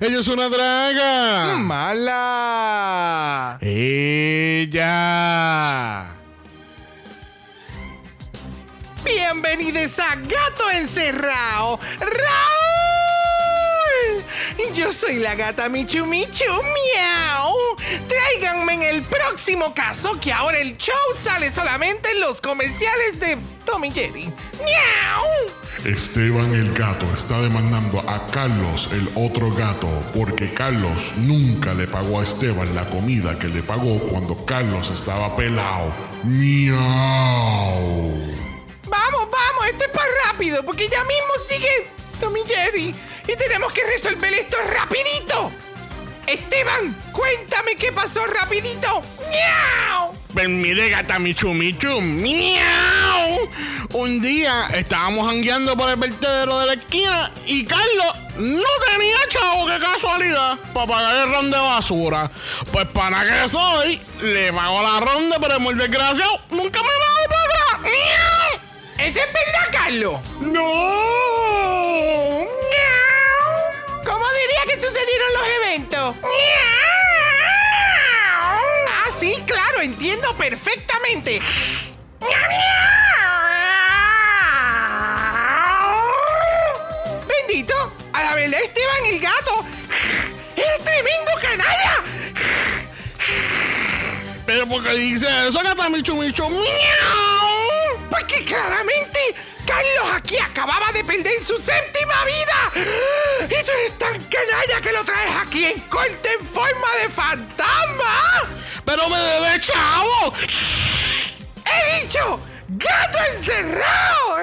Ella es una draga. ¡Mala! Ella. Bienvenidos a Gato Encerrado. ¡Raúl! Yo soy la gata Michu Michu. ¡Miau! Tráiganme en el próximo caso que ahora el show sale solamente en los comerciales de Tommy Jerry. ¡Miau! Esteban el gato está demandando a Carlos el otro gato porque Carlos nunca le pagó a Esteban la comida que le pagó cuando Carlos estaba pelado. Miau. Vamos, vamos, esto es para rápido porque ya mismo sigue Tommy Jerry y tenemos que resolver esto rapidito. Esteban, cuéntame qué pasó rapidito. ¡Miau! Pues mire, gata Michu Michu. ¡Miau! Un día estábamos jangueando por el vertedero de la esquina y Carlos no tenía chavo, qué casualidad, para pagar el ron de basura. Pues para que soy, le pago la ronda, pero el muy desgraciado nunca me va para atrás. ¡Miau! ¿Eso es verdad, Carlos? ¡No! ¿Cómo diría que sucedieron los eventos? Ah, sí, claro, entiendo perfectamente. Bendito, a la verdad Esteban el gato es tremendo canalla. Pero porque dice eso, gata Michu Michu. ¡Miau! Porque claramente Carlos aquí acababa de perder su séptima vida. Y tú eres tan canalla que lo traes aquí en corte en forma de fantasma. Pero me debe chavo. ¡He dicho! ¡Gato encerrado!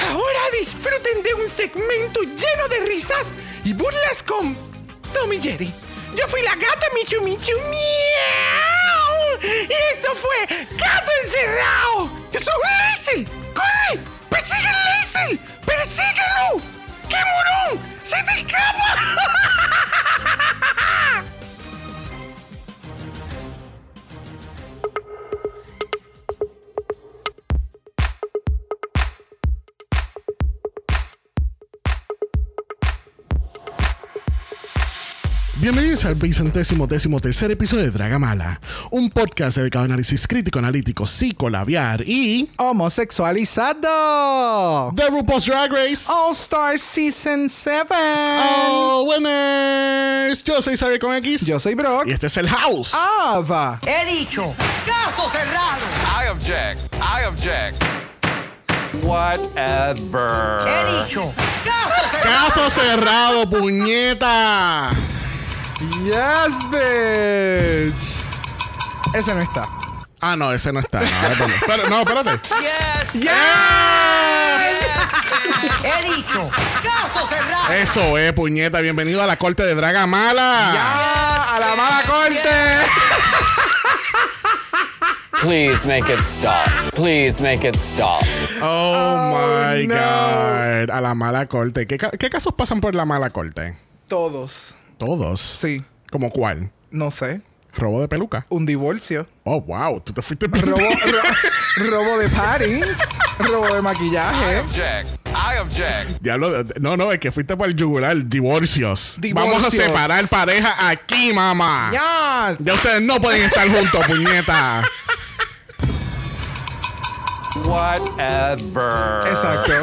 Ahora disfruten de un segmento lleno de risas y burlas con Tommy Jerry. Yo fui la gata Michu Michu. Y esto fue Gato Encerrado. ¡Eso es Liesel! ¡Corre! ¡Persigue a! ¡Persíguelo! ¡Qué morón! ¡Se te escapa! Bienvenidos al vicentésimo décimo tercer episodio de Dragamala, un podcast dedicado a análisis crítico, analítico, psicolabiar y homosexualizado. The RuPaul's Drag Race. All Star Season 7. Oh, winners. Yo soy Sarah con X Yo soy Brock. y este es el House. Ava. He dicho, caso cerrado. I object. I object. Whatever. He dicho, caso cerrado. Caso cerrado, puñeta. Yes, bitch. Ese no está. Ah, no, ese no está. No, espérate. No, espérate. Yes. He dicho, caso cerrado. Eso es, puñeta. Bienvenido a la corte de Dragamala. ¡Ah! ¡A la mala corte! Please make it stop. Please make it stop. Oh, my no. God. A la mala corte. ¿Qué, ca- qué casos pasan por la mala corte? Todos. Todos. Sí. ¿Como cuál? No sé. Robo de peluca. Un divorcio. Oh, wow. Tú te fuiste Robo, ro- robo de paddings. robo de I maquillaje. object. I object. Diablo, no, no, es que fuiste para el yugular. Divorcios. Vamos a Divorcios. separar pareja aquí, mamá. ¡Ya! Ya ustedes no pueden estar juntos, puñeta. Whatever. Exacto.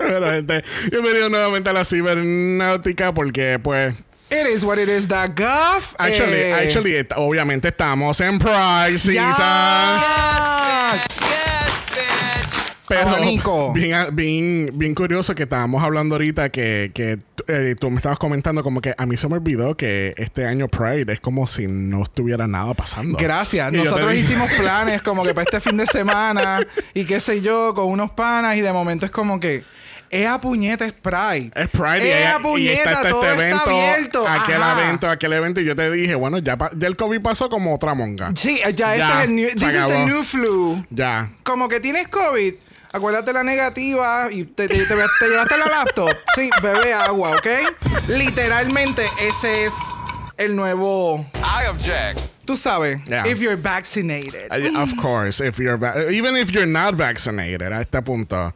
Bueno, gente, bienvenidos nuevamente a la cibernáutica porque, pues, It is what it is, the guff. actually, Eh, actually, obviamente estamos en Pride Season. ¡Ya! Yes, bitch. Pero bien, bien, bien curioso que estábamos hablando ahorita que, que eh, tú me estabas comentando como que a mí se me olvidó que este año Pride es como si no estuviera nada pasando. Gracias. Y Nosotros hicimos planes como que para este fin de semana y qué sé yo, con unos panas y de momento es como que es a puñeta, es Pride. Es Pride y, Es hay- a y puñeta, está, todo este está evento, abierto. aquel Ajá. evento, aquel evento. Y yo te dije, bueno, ya, pa- ya el COVID pasó como otra monga. Sí, ya, este es el new, this is the new flu. Ya. Como que tienes COVID, acuérdate la negativa y te, te- te- te llevaste la laptop. Sí, bebe agua, ¿ok? Literalmente ese es el nuevo I object. Tú sabes, Yeah. if you're vaccinated. Uh, Of course, if you're va- even if you're not vaccinated a este punto.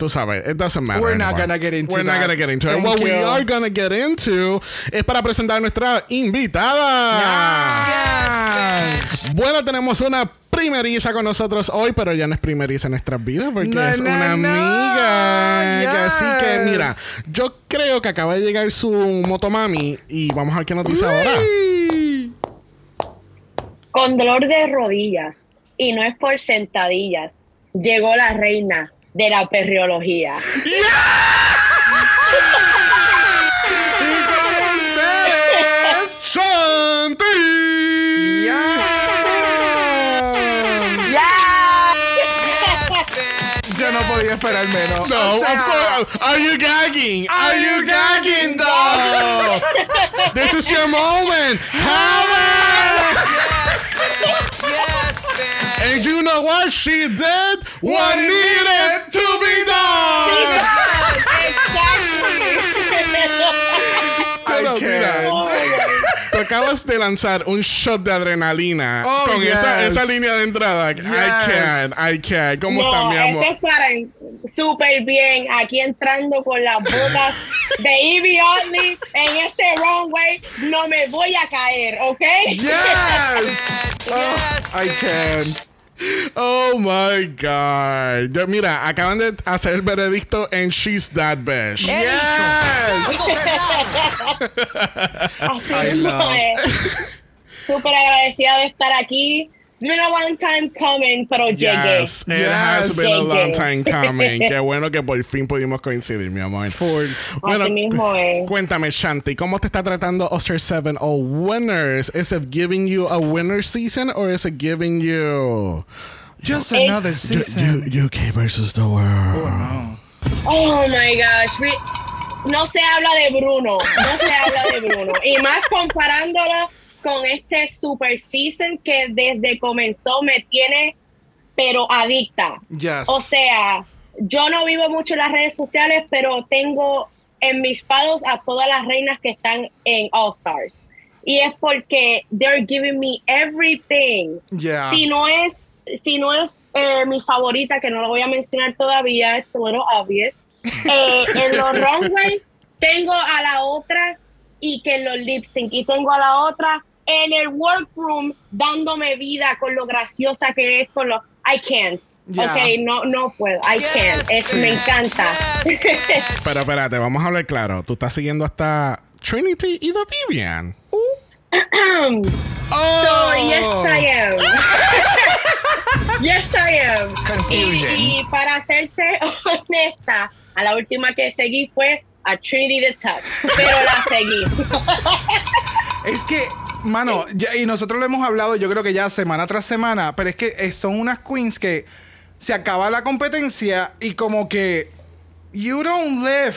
Tú sabes, it doesn't matter. We're not anymore. gonna get into We're not gonna get into it. What we are gonna get into es para presentar a nuestra invitada. Bueno, tenemos una primeriza con nosotros hoy, pero ya no es primeriza en nuestras vidas porque No, es no, una no. amiga. Así que, Yes. mira, yo creo que acaba de llegar su motomami y vamos a ver qué nos dice ahora. Con dolor de rodillas, y no es por sentadillas, llegó la reina de la podía esperar menos. No, O sea, of course. Are you gagging? Are, you gagging, though? this is your moment. Have it! Yes. And you know what? She did what needed to be done. Pero I mira, can't. tú acabas de lanzar un shot de adrenalina Oh, con esa, yes. esa línea de entrada. I can't, I can't. ¿Cómo está, No, mi amor? ese es para súper bien. Aquí entrando con las botas de Evie Oddly en ese runway. No me voy a caer, ¿ok? Yes. Yes, I can't. Oh my God. Mira, acaban de hacer el veredicto en She's That Bitch. He dicho. Caso cerrado. Así I mismo love. es. Súper agradecida de estar aquí. It's been a long time coming, pero llegué. Yes, it has been a Thank long time coming. Qué bueno que por fin pudimos coincidir, mi amor. Bueno, Así mismo es. cuéntame, Shanti, ¿cómo te está tratando Oster 7 All Winners? Is it giving you a winner season or is it giving you Just another season. UK versus the world? Oh my gosh. we- No se habla de Bruno. No se habla de Bruno. Y más comparándolo con este super season que desde comenzó me tiene, pero adicta. Yes. O sea, yo no vivo mucho en las redes sociales, pero tengo en mis palos a todas las reinas que están en All Stars. Y es porque they're giving me everything. Yeah. Si no es, si no es eh, mi favorita, que no lo voy a mencionar todavía, it's a little obvious. eh, en los runway tengo a la otra y que en los lip sync y tengo a la otra en el workroom dándome vida con lo graciosa que es con lo I can't. Yeah. Ok, no, no puedo. I Yes. can't. Es, Me encanta. Pero espérate, vamos a hablar claro. Tú estás siguiendo hasta Trinity y The Vivian. So, yes, I am. yes, I am. Confusion. Y, y para serte honesta, a la última que seguí fue a Trinity the Tuck, pero la seguí. Es que, mano, ya- y nosotros lo hemos hablado, yo creo que ya semana tras semana, pero es que eh, son unas queens que se acaba la competencia y como que you don't live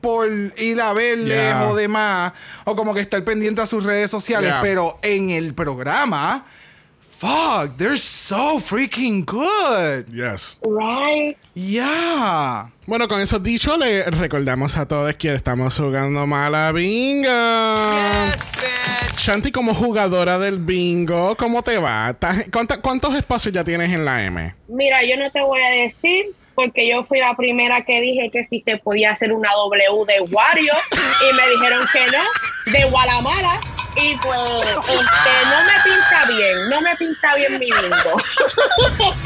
por ir a verles Yeah. o demás, o como que estar pendiente a sus redes sociales, Yeah. pero en el programa, fuck, they're so freaking good. Yes. Right? Yeah. Bueno, con eso dicho, le recordamos a todos que estamos jugando Mala Bingo. Yes, bitch. Shanti, como jugadora del bingo, ¿cómo te va? ¿Estás- cuánta- ¿Cuántos espacios ya tienes en la M? Mira, yo no te voy a decir porque yo fui la primera que dije que si se podía hacer una W de Wario y me dijeron que no, de Gualamala. Y pues, este, no me pinta bien, no me pinta bien mi bingo.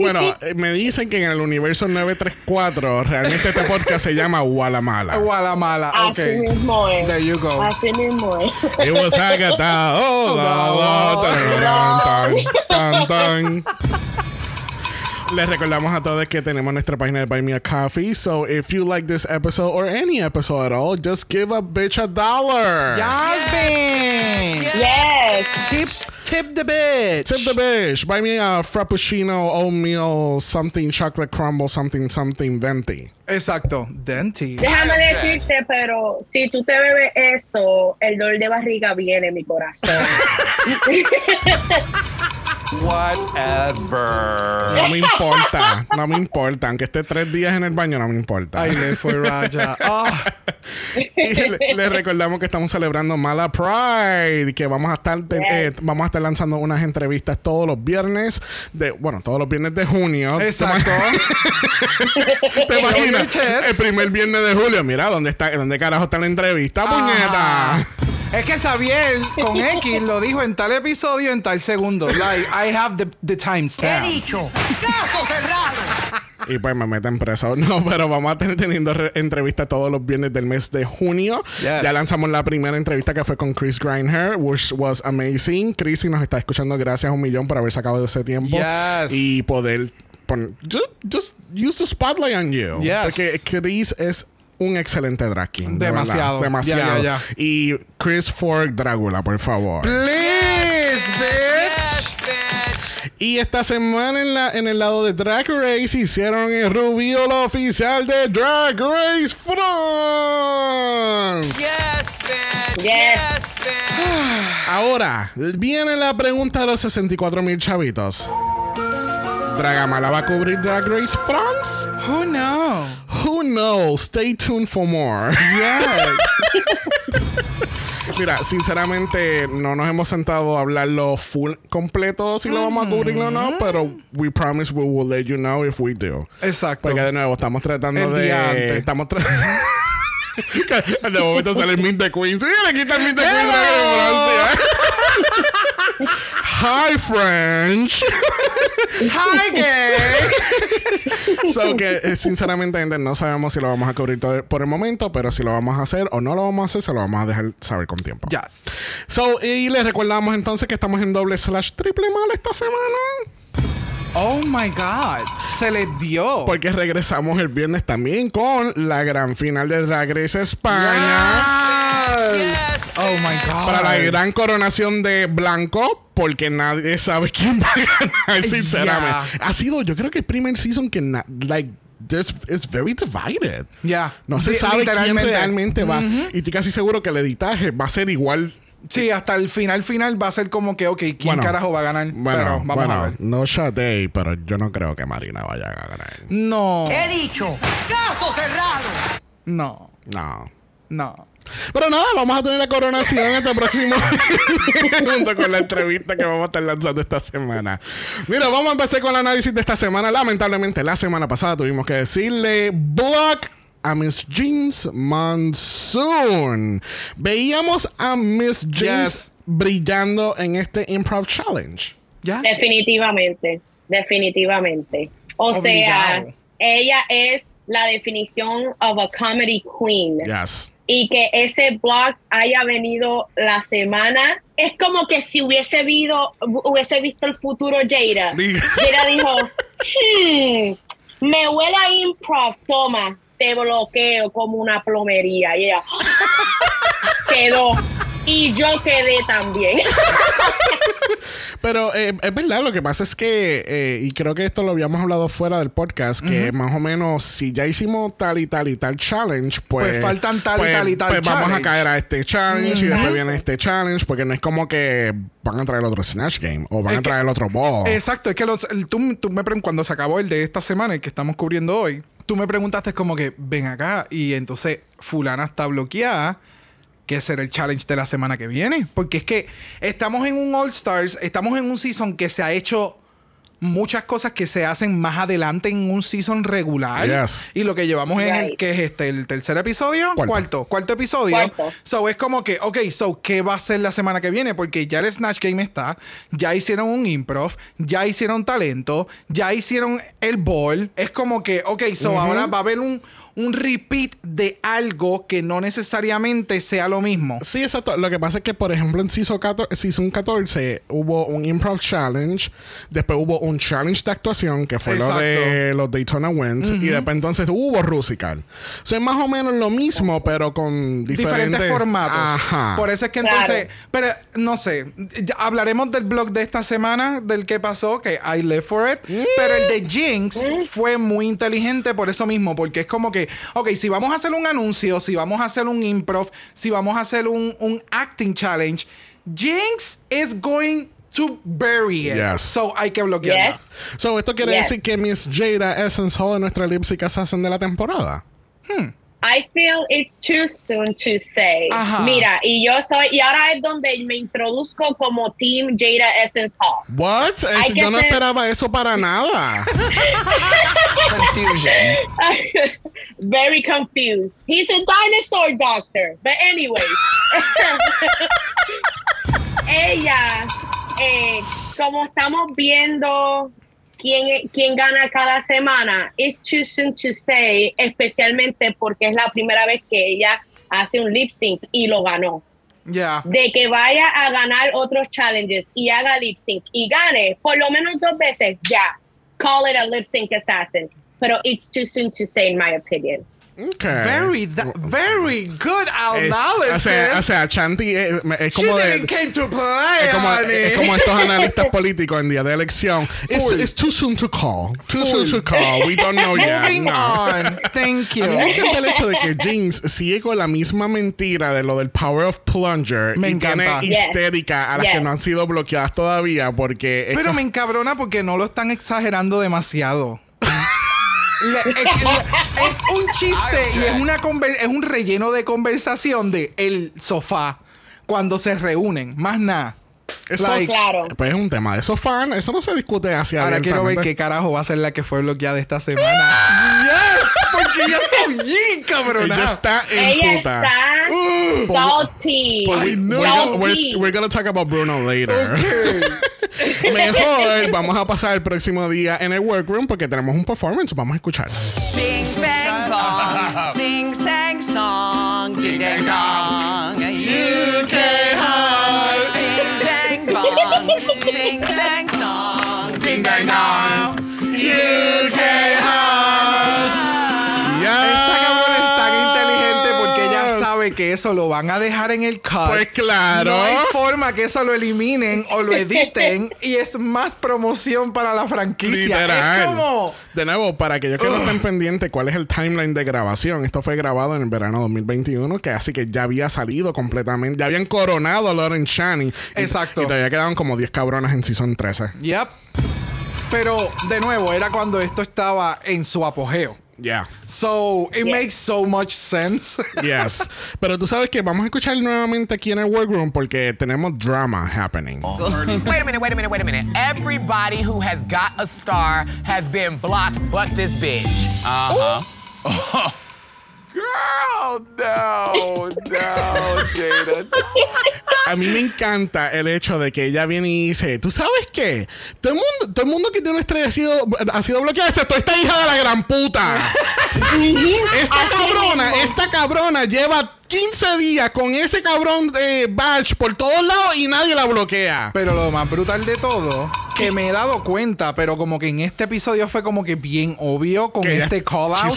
Bueno, eh, me dicen que en el universo 934 realmente este podcast se llama Walamala. Guatemala, ok. Así mismo es. There you go. Así mismo es. It was Agatha. Oh, la, la, tan, tan, tan, tan. Les recordamos a todos que tenemos nuestra página de Buy Me a Coffee. So if you like this episode or any episode at all, just give a bitch a dollar. Jasmine! Yes. Tip, tip the bitch. Tip the bitch. Buy me a frappuccino, oatmeal, something chocolate crumble, something, something venti. Exacto. Denti. Déjame decirte, pero si tú te bebes eso, el dolor de barriga viene en mi corazón. Whatever. No me importa, no me importa. Aunque esté tres días en el baño, no me importa. I live for Raja. Ah, Y le, le recordamos que estamos celebrando Mala Pride, que vamos a estar eh, vamos a estar lanzando unas entrevistas todos los viernes de, bueno, todos los viernes de junio. exacto. ¿Te imaginas? El primer viernes de julio. Mira, ¿dónde está? ¿Dónde carajo está la entrevista, puñeta? Es que Xavier con X lo dijo en tal episodio, en tal segundo. Like, I have the, the timestamp. ¡Caso cerrado! Y pues me meten preso. No, pero vamos a tener teniendo re- entrevistas todos los viernes del mes de junio. Yes. Ya lanzamos la primera entrevista que fue con Chris Grindher, which was amazing. Chris, si nos está escuchando, gracias un millón por haber sacado ese tiempo. Yes. Y poder poner. Just, just use the spotlight on you. Yes. Porque Chris es un excelente drag king. de verdad. Demasiado. Demasiado. Y Chris Ford Drácula, por favor. Please, bitch. Yes, bitch. Y esta semana en, la, en el lado de Drag Race hicieron el reveal oficial de Drag Race France. Yes, bitch. Yes. Yes, bitch. Ahora, viene la pregunta de los 64 mil chavitos. ¿Dragamala va a cubrir Drag Race France? Who knows? Who knows? Stay tuned for more. Yes. Mira, sinceramente no nos hemos sentado a hablarlo full completo si lo vamos a cubrir o no, pero we promise we will let you know if we do. Exacto. Porque de nuevo estamos tratando El día de. antes. Estamos tratando. de momento sale el Mint de Queens. Mira, aquí está el Mint de Queens de Francia. Hi, French. Hi, gay. so que eh, sinceramente gente, no sabemos si lo vamos a cubrir todo por el momento, pero si lo vamos a hacer o no lo vamos a hacer, se lo vamos a dejar saber con tiempo. Yes. So, y les recordamos entonces que estamos en doble slash triple mal esta semana. Oh my God. Se les dio. Porque regresamos el viernes también con la gran final de Drag Race España. Yes. Oh my God. Para la gran coronación de Blanco, porque nadie sabe quién va a ganar, sinceramente. Yeah. Ha sido, yo creo que el primer season que, na- like, this is very divided. Ya. No se sabe quién realmente va. Y estoy casi seguro que el editaje va a ser igual. Sí, hasta el final final va a ser como que, ok, ¿quién Bueno, carajo va a ganar? Bueno, Pero vamos bueno, a ver. no Sade, pero yo no creo que Marina vaya a ganar. No. He dicho, caso cerrado. No. No. No. Pero nada, vamos a tener la coronación este próximo junto con la entrevista que vamos a estar lanzando esta semana. Mira, vamos a empezar con el análisis de esta semana. Lamentablemente, la semana pasada tuvimos que decirle block a Miss Jeans Monsoon. Veíamos a Miss Jeans Yes. brillando en este Improv Challenge. ¿Ya? Definitivamente, definitivamente. O Obligado. sea, ella es la definición of a comedy queen. Yes. Y que ese blog haya venido la semana, es como que si hubiese, visto hubiese visto el futuro Jada. Diga. Jada dijo, "Hmm, me huele a improv, toma, te bloqueo como una plomería. Y ella quedó. Y yo quedé también. Pero eh, es verdad, lo que pasa es que, eh, y creo que esto lo habíamos hablado fuera del podcast, que más o menos si ya hicimos tal y tal y tal challenge, pues. Pues faltan tal y pues- tal y tal Pues vamos a challenge. caer a este challenge y después viene este challenge, porque no es como que van a traer otro Snatch Game o van Es a que- traer otro ball. Exacto, es que los- el- tú, tú me pregun- cuando se acabó el de esta semana, el que estamos cubriendo hoy, tú me preguntaste como que, ven acá, y entonces fulana está bloqueada, ¿qué será el challenge de la semana que viene? Porque es que estamos en un All Stars, estamos en un season que se ha hecho muchas cosas que se hacen más adelante en un season regular. Yes. Y lo que llevamos es el Right. que es este, el tercer episodio, Cuarto. cuarto, cuarto episodio. Cuarto. So es como que, ok, so, ¿qué va a ser la semana que viene? Porque ya el Snatch Game está, ya hicieron un improv, ya hicieron talento, ya hicieron el ball. Es como que, ok, so ahora va a haber un, un repeat de algo que no necesariamente sea lo mismo. Sí, exacto. Lo que pasa es que, por ejemplo, en Season 14, season 14 hubo un Improv Challenge, después hubo un Challenge de actuación, que fue lo de los Daytona Wins, y después entonces hubo Rusical. O sea, es más o menos lo mismo, pero con diferentes, diferentes formatos. Ajá. Por eso es que Claro. entonces, pero no sé, ya hablaremos del blog de esta semana, del que pasó, que I live for it, pero el de Jinx fue muy inteligente por eso mismo, porque es como que, ok, si vamos a hacer un anuncio, si vamos a hacer un improv, si vamos a hacer un, un acting challenge, Jinx is going to bury it. Yes. So hay que bloquearla. Yes. So, ¿esto quiere Yes. decir que Miss Jada Essence Hall es nuestra lip sync assassin de la temporada? I feel it's too soon to say. Ajá. Mira, y yo soy, y ahora es donde me introduzco como Team Jada Essence Hall. What? Es- que yo no ser- esperaba eso para nada. Confusion. Very confused. He's a dinosaur doctor. But anyway. Ella, eh, como estamos viendo quién, quién gana cada semana, it's too soon to say, especialmente porque es la primera vez que ella hace un lip sync y lo ganó. Yeah. De que vaya a ganar otros challenges y haga lip sync y gane por lo menos dos veces, ya. Call it a lip sync assassin. Pero it's too soon to say, in my opinion. Okay. Very, very good Eh, analysis. o, sea, o sea, Chanti es, es She como didn't de. came to play, Es como, honey. es como estos analistas políticos en día de elección. It's, it's too soon to call. Too Full. soon to call. We don't know yet. Moving No. on. Thank you. A mí me encanta el hecho de que Jinx sigue con la misma mentira de lo del Power of Plunger Me y encanta. tiene Yes. histérica a las Yes. que no han sido bloqueadas todavía porque es Pero me encabrona porque no lo están exagerando demasiado. Le- es, le- es un chiste y es una conver- es un relleno de conversación de el sofá cuando se reúnen, más nada. eso like- Claro. pues es un tema de esos fans, eso no se discute hacia Ahora quiero ver qué carajo va a ser la que fue bloqueada esta semana. yes, porque ella está bien cabrona. Ella está en Ella puta. está salty. Pues we- we're, gonna, we're, Salty. we're gonna talk about Bruno later. Mejor vamos a pasar el próximo día en el workroom porque tenemos un performance. Vamos a escuchar. Bing bang bong, sing sang song, ding dang dong. UK high. Que eso lo van a dejar en el cut. Pues claro. No hay forma que eso lo eliminen o lo editen y es más promoción para la franquicia. Literal. Es como De nuevo, para aquellos que no estén pendientes, ¿cuál es el timeline de grabación? Esto fue grabado en el verano 2021, que así que ya había salido completamente, ya habían coronado a Lauren Shani. Y- Exacto. Y todavía quedaban como 10 cabronas en Season 13. Yep. Pero de nuevo, era cuando esto estaba en su apogeo. Yeah. So, it Yeah. makes so much sense. Yes. Pero tú sabes que vamos a escuchar nuevamente aquí en el workroom porque tenemos drama happening. Wait a minute, wait a minute, wait a minute. Everybody who has got a star has been blocked but this bitch. Uh huh. Girl, no, no, Jada. A mí me encanta el hecho de que ella viene y dice, ¿tú sabes qué? Todo el mundo, todo el mundo que tiene una estrella ha sido, ha sido bloqueado, excepto esta hija de la gran puta. esta Así cabrona, mismo. esta cabrona lleva 15 días con ese cabrón de badge por todos lados y nadie la bloquea. Pero lo más brutal de todo, que me he dado cuenta, pero como que en este episodio fue como que bien obvio con Que este call out,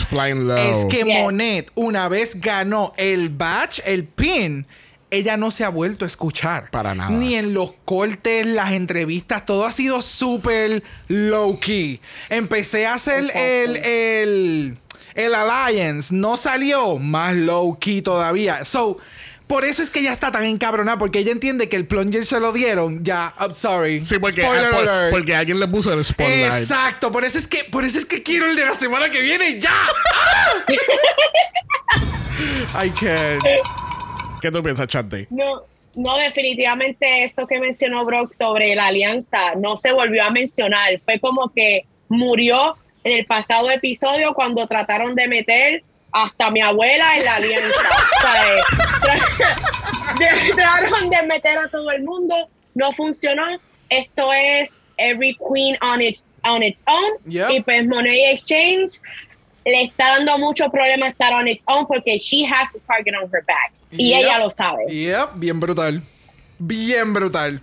es que. Monet, una vez ganó el badge, el pin, ella no se ha vuelto a escuchar. Para nada. Ni en los cortes, las entrevistas, todo ha sido súper low key. Empecé a hacer el, el, el Alliance, no salió más low key todavía. So, por eso es que ella está tan encabronada, porque ella entiende que el plunger se lo dieron. Ya, I'm sorry. Sí, porque, Spoiler por- alert. porque alguien le puso el spotlight. Exacto, por eso es que por eso es que quiero el de la semana que viene ya. I can't. ¿Qué tú piensas, Chante? No, no, definitivamente eso que mencionó Brock sobre la alianza no se volvió a mencionar. Fue como que murió en el pasado episodio cuando trataron de meter hasta mi abuela en la alianza. Trataron de meter a todo el mundo, no funcionó. Esto es Every Queen on its, on its own. Yep. Y pues Money Exchange le está dando mucho problema estar on its own porque she has a target on her back. Y Yep. ella lo sabe. Yep, bien brutal. Bien brutal.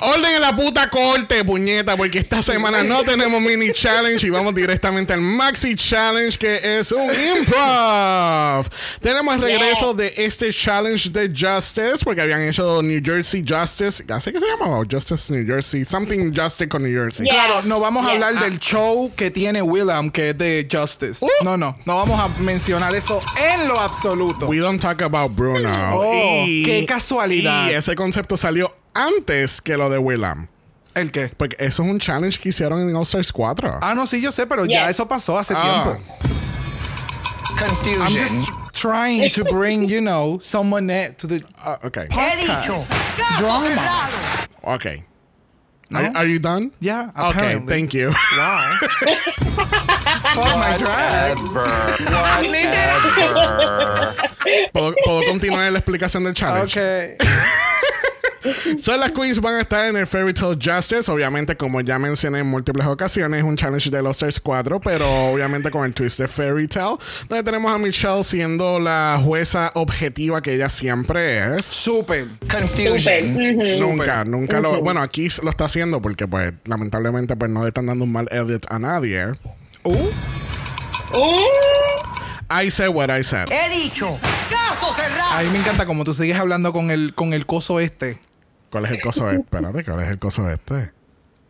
Orden en la puta corte, puñeta, porque esta semana no tenemos mini challenge y vamos directamente al maxi challenge que es un improv. Tenemos el regreso de este challenge de Justice porque habían hecho New Jersey Justice, así que se llamaba Justice New Jersey, something Justice con New Jersey. Yeah. Claro, no vamos a Yeah. hablar del show que tiene William, que es de Justice. No, no, no vamos a mencionar eso en lo absoluto. We don't talk about Bruno. Oh, qué casualidad. Y ese concepto salió antes que lo de Willam. ¿El qué? Porque eso es un challenge que hicieron en All Stars 4. Ah, no, sí, yo sé, pero ya Yes. eso pasó hace Ah. tiempo. I'm Confusion. just trying to bring, you know, someone net to the Ah, ok. podcast. Drama. Ok. No? Are, are you done? Yeah, Okay, apparently. thank you. Fuck my drag. ¿Puedo, puedo continuar la explicación del challenge? Okay. So, las queens van a estar en el Fairy Tale Justice. Obviamente, como ya mencioné en múltiples ocasiones, es un challenge de los Stars 4, pero obviamente con el twist de Fairy Tale, donde tenemos a Michelle siendo la jueza objetiva que ella siempre es. Super. Confusion. Nunca, nunca lo. Bueno, aquí lo está haciendo porque, pues, lamentablemente, pues no le están dando un mal edit a nadie. Uh, I said what I said. He dicho. Caso cerrado. a mí me encanta como tú sigues hablando con el, con el coso este. ¿Cuál es el coso este? Espérate, ¿cuál es el coso este?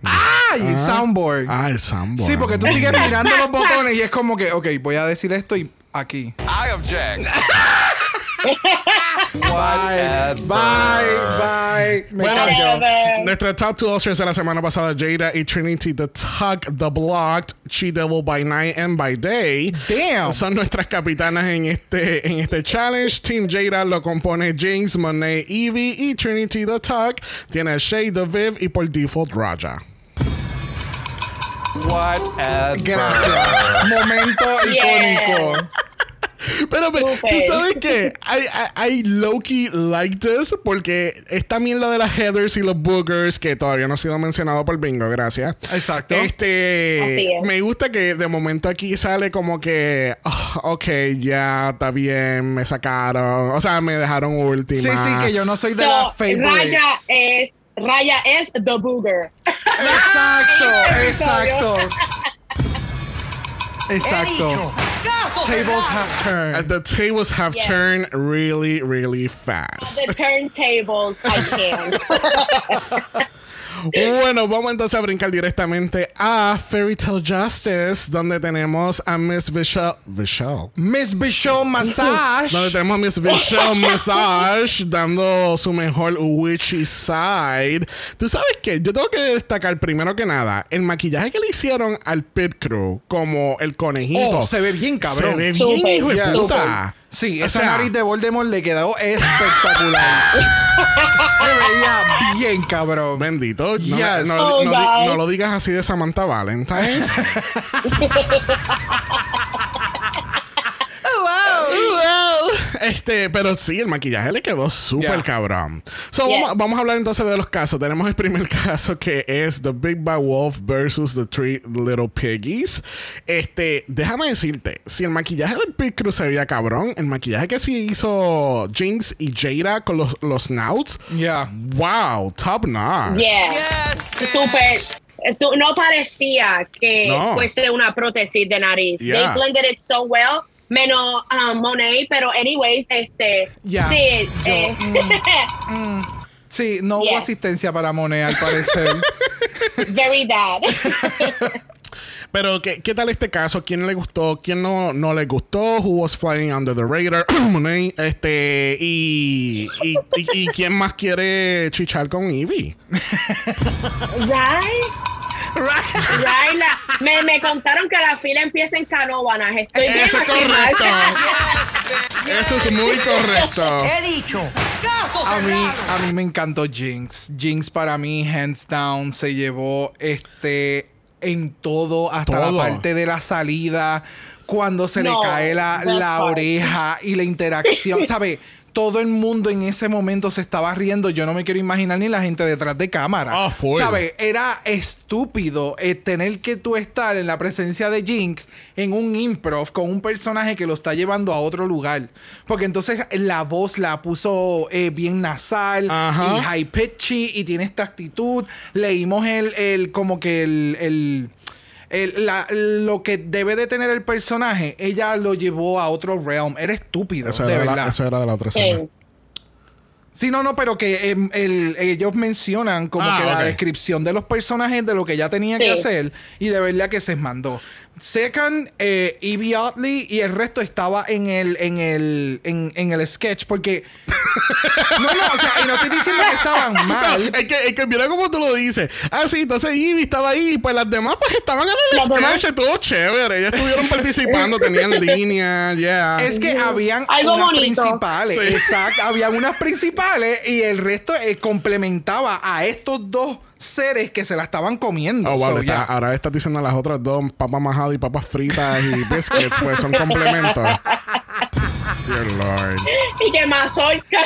¡Ay! El soundboard. Ah, el Sambo. Sí, porque tú sigues mirando los botones y es como que, ok, voy a decir esto y aquí. I object. Bye. Bye. Bye. Me Bueno, whatever. Nuestra top two All-Stars de la semana pasada, Jada y Trinity, The Tug, The Blocked, She Devil by Night and by Day. Damn. Son nuestras capitanas en este, en este challenge. Team Jada lo compone James, Monet, Evie y Trinity, The Tug. Tiene a Shay, The Viv y por default Raja. Whatever. Gracias. Momento icónico. Pero me- tú sabes que I, I, I low-key like this porque es también la de las headers y los boogers que todavía no ha sido mencionado por Bingo, gracias. Exacto. Este, es. me gusta que de momento aquí sale como que, ah, ok, ya está bien, me sacaron, o sea, me dejaron última. Sí, sí, que yo no soy de So, las favorites. Raya es Raya es the booger. Exacto, exacto. Exacto. Caso Tables cerrado. have turned. Uh, The tables have Yeah. turned really, really fast. The turntables, I can't. Bueno, vamos entonces a brincar directamente a Fairy Tale Justice, donde tenemos a Miss Vishal. Vishal. Miss Bishop Massage. Donde tenemos a Miss Vishal Massage dando su mejor witchy side. Tú sabes que yo tengo que destacar primero que nada el maquillaje que le hicieron al Pit Crew, como el conejito. Oh, se ve bien, cabrón. Se ve bien, hijo de puta. Sí, O esa sea, nariz de Voldemort le quedó espectacular. Se veía bien, cabrón. Bendito. No, Yes. no- Oh, no no lo digas así de Samantha Valentine. Este, pero sí, el maquillaje le quedó súper Yeah. cabrón. So, Yeah. vamos, vamos a hablar entonces de los casos. Tenemos el primer caso que es The Big Bad Wolf versus The Three Little Piggies. Este, déjame decirte, si el maquillaje del Pig Crew se veía cabrón, el maquillaje que sí hizo Jinx y Jada con los, los Nauts, Yeah. wow, top notch. Yeah. Super. eh, tú- no parecía que No. fuese una prótesis de nariz. Yeah. They blended it so well. Menos um, Monet, pero anyways, este. Yeah. Sí. Yo, eh, Sí, no hubo asistencia para Monet, al parecer. very bad. Pero, ¿qué, qué tal este caso? ¿Quién le gustó? ¿Quién no, no le gustó? Who was flying under the radar? Monet. Este, y, y, y- y quién más quiere chichar con Evie? right. Right, la- me, me contaron que la fila empieza en Canóvanas. Estoy bien Eso es correcto. Eso es muy correcto. He dicho. Caso A mí, a mí me encantó Jinx. Jinx para mí, hands down, se llevó este en todo, hasta Todo. la parte de la salida, cuando se No, le cae la, la oreja y la interacción, ¿sabe? Todo el mundo en ese momento se estaba riendo. Yo no me quiero imaginar ni la gente detrás de cámara. Ah, full. ¿Sabe? Era estúpido eh, tener que tú estar en la presencia de Jinx en un improv con un personaje que lo está llevando a otro lugar. Porque entonces la voz la puso eh, bien nasal Ajá. y high pitchy y tiene esta actitud. Leímos el, el como que el, el- el- la- lo que debe de tener el personaje, ella lo llevó a otro realm. Era estúpido, Eso de era, de verdad. la, eso era de la otra escena. Sí. Sí, no, no, pero que em, el- ellos mencionan como Ah, que la descripción de los personajes de lo que ella tenía Sí. que hacer y de verdad que se mandó. Second, eh, Evie Oddly y el resto estaba en el, en el, en, en el sketch porque... no, no, o sea, y no estoy diciendo que estaban mal. Es que, es que mira cómo tú lo dices. Ah, sí, entonces Ivy estaba ahí. Pues las demás, pues estaban en el Las demás- sketch. Todo chévere. Ellas estuvieron participando, tenían línea, yeah. Es que habían Algo unas bonito. principales, Sí. exacto, habían unas principales y el resto eh, complementaba a estos dos seres que se la estaban comiendo. Oh, wow, So, le está- yeah. ahora estás diciendo a las otras dos, papas majadas y papas fritas y biscuits, pues son complementos. Dear Lord. Y que mazorca.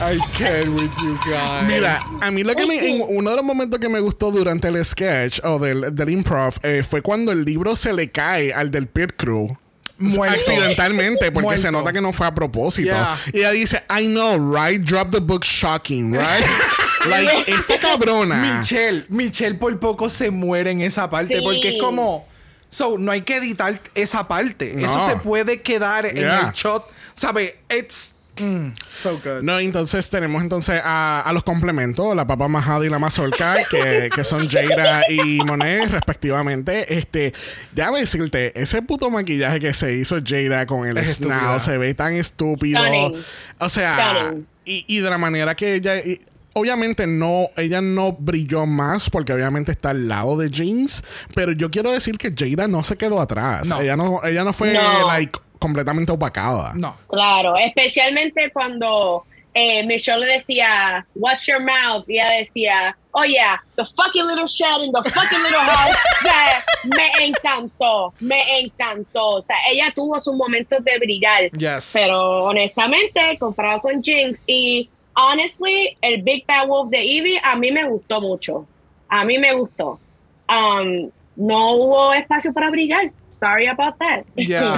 I can't with you guys. Mira, a mí lo que me, en uno de los momentos que me gustó durante el sketch o del, del improv eh, fue cuando el libro se le cae al del pit crew. Muerto. Accidentalmente, porque Muerto. se nota que no fue a propósito. Yeah. Y ella dice, I know, right? Drop the book shocking, right? like, esta cabrona. Michelle, Michelle por poco se muere en esa parte Sí. porque es como. So, no hay que editar esa parte. No. Eso se puede quedar en el shot. ¿Sabe? It's. Mm, so good. No, entonces tenemos entonces a, a los complementos, la papa majada y la mazorca, que, que son Jaira y Monet, respectivamente. Este, ya voy a decirte, ese puto maquillaje que se hizo Jaira con el Es se ve tan estúpido. Stunning. O sea, y, y de la manera que ella. y- Obviamente no, ella no brilló más porque obviamente está al lado de Jeans, pero yo quiero decir que Jaira no se quedó atrás. No. Ella no, ella no fue No. like completamente opacada. No. Claro, especialmente cuando eh, Michelle le decía, What's your mouth? Y ella decía, Oh yeah, the fucking little shed in the fucking little house. O sea, me encantó, me encantó. O sea, ella tuvo sus momentos de brillar. Yes. Pero honestamente, comparado con Jinx y honestly, el Big Bad Wolf de Evie a mí me gustó mucho. A mí me gustó. Um, no hubo espacio para brillar. Sorry about that. Ya.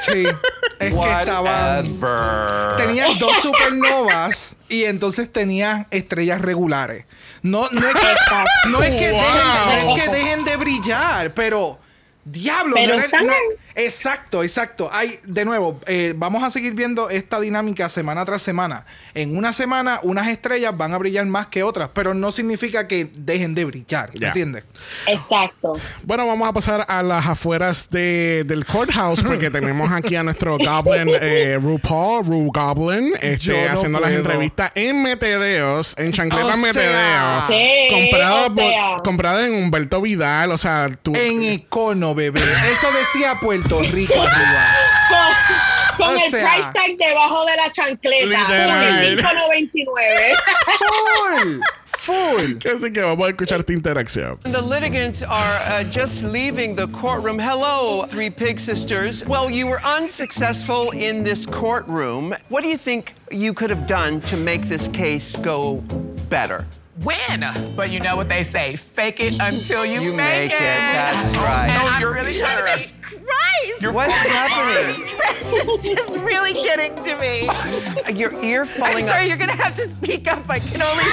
Sí. Es que estaban. Tenías dos supernovas y entonces tenías estrellas regulares. No, no es que, no es que, dejen, no es que dejen de brillar, pero. Diablo, Pero no era- están no-. Exacto, exacto. Hay, de nuevo, eh, vamos a seguir viendo esta dinámica semana tras semana. En una semana, unas estrellas van a brillar más que otras, pero no significa que dejen de brillar. Ya. ¿Entiendes? Exacto. Bueno, vamos a pasar a las afueras de, del courthouse porque tenemos aquí a nuestro Goblin eh, RuPaul, Ru Goblin, este, no haciendo las entrevistas en Metedeos, en Chancletas O Metedeos. Sí, o sea. en Humberto Vidal, o sea, tú. En Econo, bebé. Eso decía Puerto Rico arriba. Con, con O el sea. price tag debajo de la chancleta. Literal. 5.99. Full. Full. Así que vamos a escuchar esta interacción. The litigants are uh, just leaving the courtroom. Hello, three pig sisters. Well, you were unsuccessful in this courtroom. What do you think you could have done to make this case go better? Win! But you know what they say fake it until you, You make, make it, that's right. And No, I'm you're- really Jesus Christ! What's happening? Stress is just really getting to me. Your ear falling I'm sorry, up. you're gonna have to speak up. I can only hear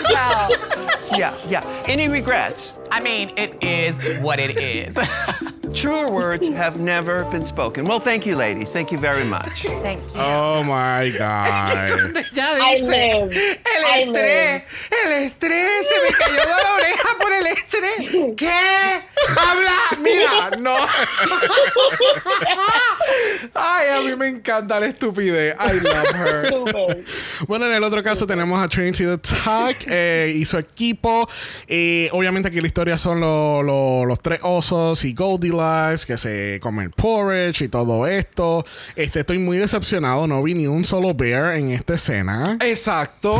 you. well, Yeah, yeah. Any regrets? I mean, it is what it is. Truer words have never been spoken. Well, thank you, ladies. Thank you very much. Thank you. Oh my God. Ya I dice. live. El estrés. El estrés. Se me cayó de la oreja por el estrés. ¿Qué? Habla. Mira, no. Ay, a mí me encanta la estupidez. I love her. Bueno, en el otro caso tenemos a Trinity the Tuck eh, y su equipo. Eh, obviamente aquí la historia son lo- lo- los tres osos y Goldilocks que se comen porridge y todo esto. Este, estoy muy decepcionado. No vi ni un solo bear en esta escena. Exacto.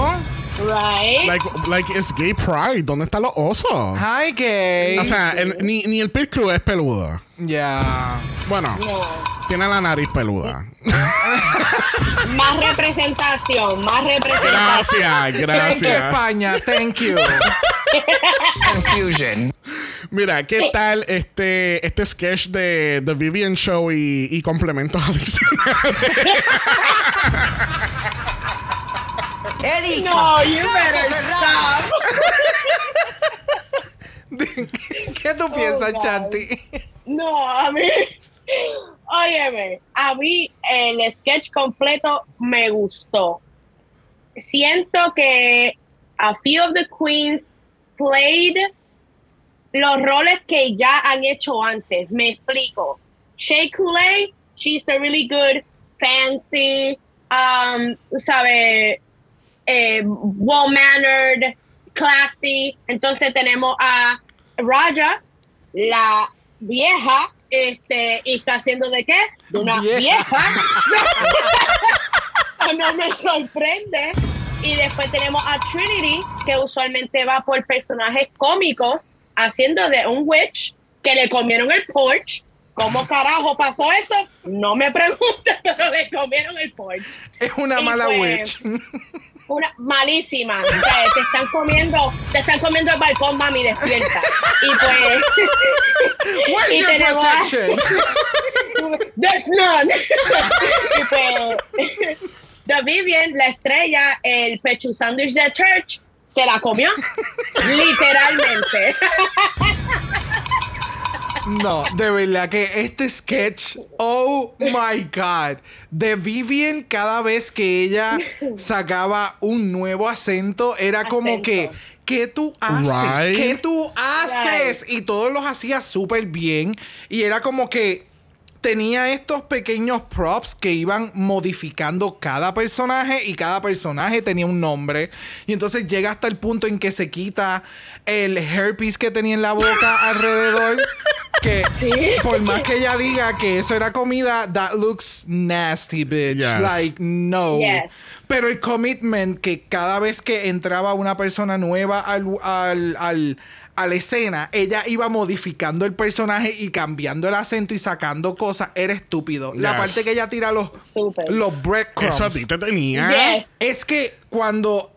Right? Like, like it's gay pride. ¿Dónde están los osos? Hi, gay. O sea, el- ni, ni el pit crew es peludo. Ya. Bueno, No. tiene la nariz peluda. Más representación, más representación. Gracias, Thank you, gracias. España. Thank you. Confusion. Mira, ¿qué tal este, este sketch de The Vivian Show y, y complementos adicionales? He dicho. No, you better stop. ¿Qué tú piensas, God. Chanti? No, a mí. Óyeme, a mí el sketch completo me gustó. Siento que a few of the queens played los roles que ya han hecho antes. Me explico. Shea Coulee, she's a really good, fancy, um, sabe, eh, well-mannered, classy. Entonces tenemos a Raja, la vieja, este, y está haciendo de qué? De una Vieja. vieja. no me sorprende. Y después tenemos a Trinity, que usualmente va por personajes cómicos, haciendo de un witch que le comieron el porch. ¿Cómo carajo pasó eso? No me preguntes, pero le comieron el porch. Es una Y mala pues, witch. Una malísima. O sea, te están comiendo, te están comiendo el balcón, mami, despierta. Y pues. Where's y your a- protection? There's none. y pues, The Vivian, la estrella, el pechu sandwich de church, se la comió. Literalmente. No, de verdad que este sketch, oh my god, de Vivian cada vez que ella sacaba un nuevo acento era como Acento. que ¿qué tú haces? Right. ¿Qué tú haces? Y todos los hacía súper bien y era como que tenía estos pequeños props que iban modificando cada personaje y cada personaje tenía un nombre. Y entonces llega hasta el punto en que se quita el herpes que tenía en la boca alrededor. Que por más que ella diga que eso era comida, that looks nasty, bitch. Yes. Like, no. Yes. Pero el commitment que cada vez que entraba una persona nueva al, al, al- a la escena, ella iba modificando el personaje y cambiando el acento y sacando cosas, era estúpido. La parte que ella tira los, los breadcrumbs. Eso a ti te tenía. Yes. Es que cuando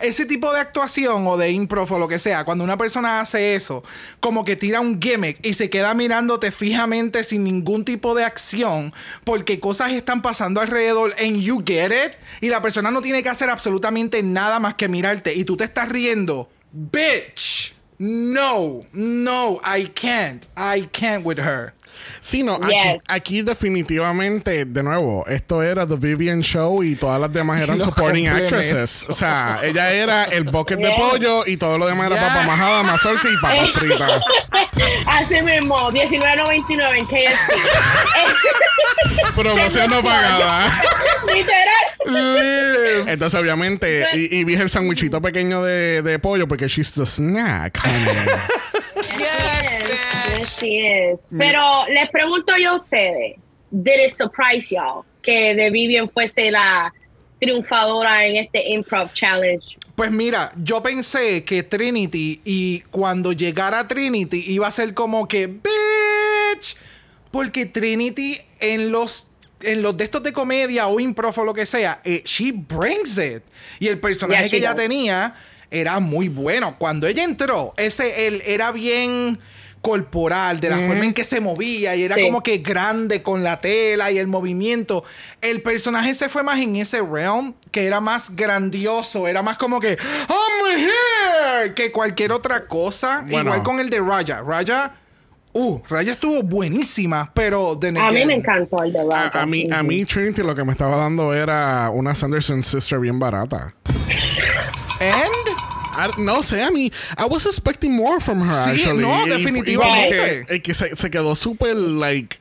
ese tipo de actuación o de improv o lo que sea, cuando una persona hace eso, como que tira un gimmick y se queda mirándote fijamente sin ningún tipo de acción, porque cosas están pasando alrededor and you get it, y la persona no tiene que hacer absolutamente nada más que mirarte y tú te estás riendo. Bitch. No, no, I can't. I can't with her. Sí, no, aquí, Yes. aquí definitivamente, de nuevo, esto era The Vivian Show y todas las demás eran supporting actresses. O sea, ella era el bucket de pollo y todo lo demás era papa majada, mazorca y papas fritas. Así mismo, 19.99 en KFC. Promoción no pagada. Literal. Entonces, obviamente, y, y vi el sandwichito pequeño de, de pollo porque she's the snack, honey. Yes, she is. Pero les pregunto yo a ustedes, did it surprise y'all que The Vivian fuese la triunfadora en este Improv Challenge? Pues mira, yo pensé que Trinity y cuando llegara Trinity iba a ser como que bitch, porque Trinity en los en los de estos de comedia o improv o lo que sea, eh, she brings it. Y el personaje Yeah, que ella does. tenía era muy bueno. Cuando ella entró, ese él era bien corporal, de la forma en que se movía y era Sí. como que grande con la tela y el movimiento. El personaje se fue más en ese realm que era más grandioso, era más como que I'm here que cualquier otra cosa. Bueno. Igual con el de Raya. Raya, uh, Raya estuvo buenísima, pero de A mí me encantó el de Raja. A, a mí, a mí Trinity lo que me estaba dando era una Sanderson Sister bien barata. And I- no sé, a mí, I was expecting more from her, Sí, actually. no, Y- y- y definitivamente. como que- y que se, se quedó súper, like,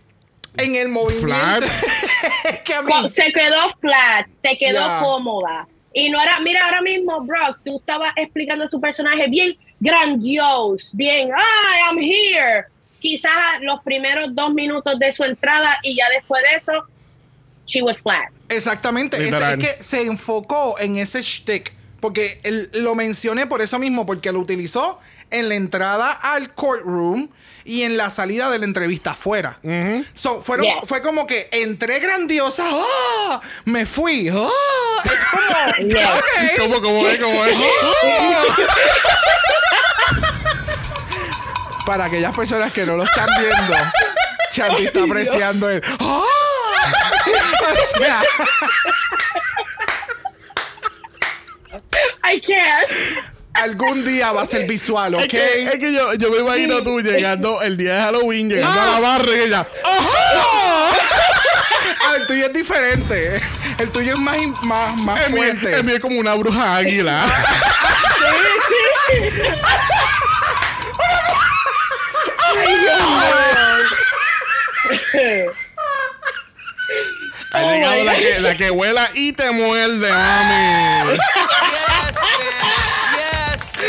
en el movimiento flat. que a mí Se quedó flat, se quedó Yeah. cómoda. Y no era, mira, ahora mismo, Brock, tú estabas explicando su personaje bien grandioso, bien, ah, I'm here. Quizás los primeros dos minutos de su entrada y ya después de eso, she was flat. Exactamente, es, es que se enfocó en ese shtick. Porque él- lo mencioné por eso mismo, porque lo utilizó en la entrada al courtroom y en la salida de la entrevista afuera. So, fueron, Yes. Fue como que entré grandiosa, ¡ah! me fui. Es como, Yes. ok. ¿Cómo, cómo es? ¿Cómo es? Para aquellas personas que no lo están viendo, Chanti está apreciando el ¡ah! O sea, I can't. Algún día va a ser visual, ¿ok? Es que, yo, yo, me imagino tú llegando el día de Halloween, llegando a la barra y ella. Ah, el tuyo es diferente. El tuyo es más, más, más el fuerte. Mío, el es como una bruja águila. que vuela y te muerde, mami. Yes, bitch. Yes, bitch.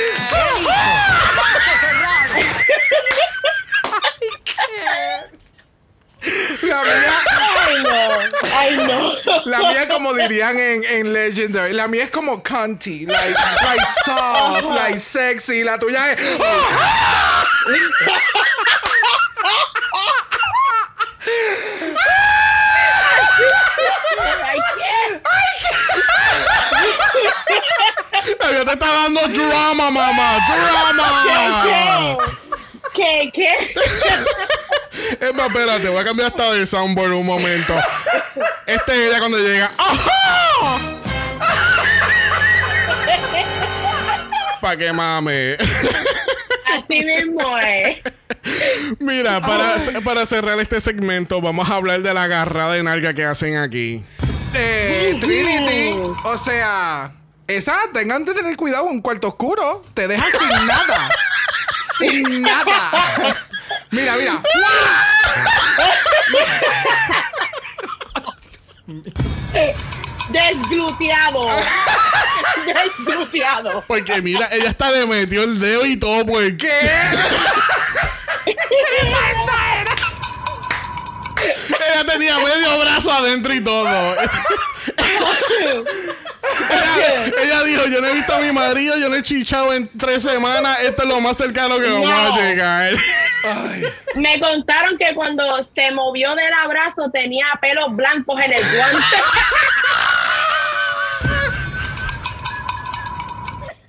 La mía, Ay, no. Ay, no. la mía como dirían en, en Legendary. La mía es como cunty. Like, like soft, like sexy. La tuya es... ¡Ah! Ay, ¿qué? La mía te está dando drama, mamá. Drama. ¿Qué? ¿Qué? ¿Qué? Es más, espérate, voy a cambiar hasta de soundboard un momento. Este es ella cuando llega. ¡Ajá! Pa' que mame. Así mismo es. Mira, para, para cerrar este segmento, vamos a hablar de la agarrada de nalga que hacen aquí. Eh, Trinity. O sea, esa tengan que tener cuidado en cuarto oscuro. Te deja sin nada. sin nada. mira, mira. Desgluteado. Desgluteado. Porque mira, ella hasta le metió el dedo y todo, ¿por qué? ella tenía medio brazo adentro y todo. ella, ella dijo, yo no he visto a mi marido, yo no he chichado en tres semanas, esto es lo más cercano que vamos a llegar. Me contaron que cuando se movió del abrazo tenía pelos blancos en el guante.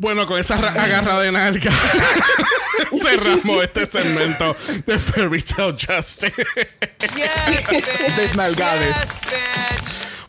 Bueno, con esa ra- agarrada de nalga cerramos este segmento de Fairy Tale Justice. Yes. Desnalgades.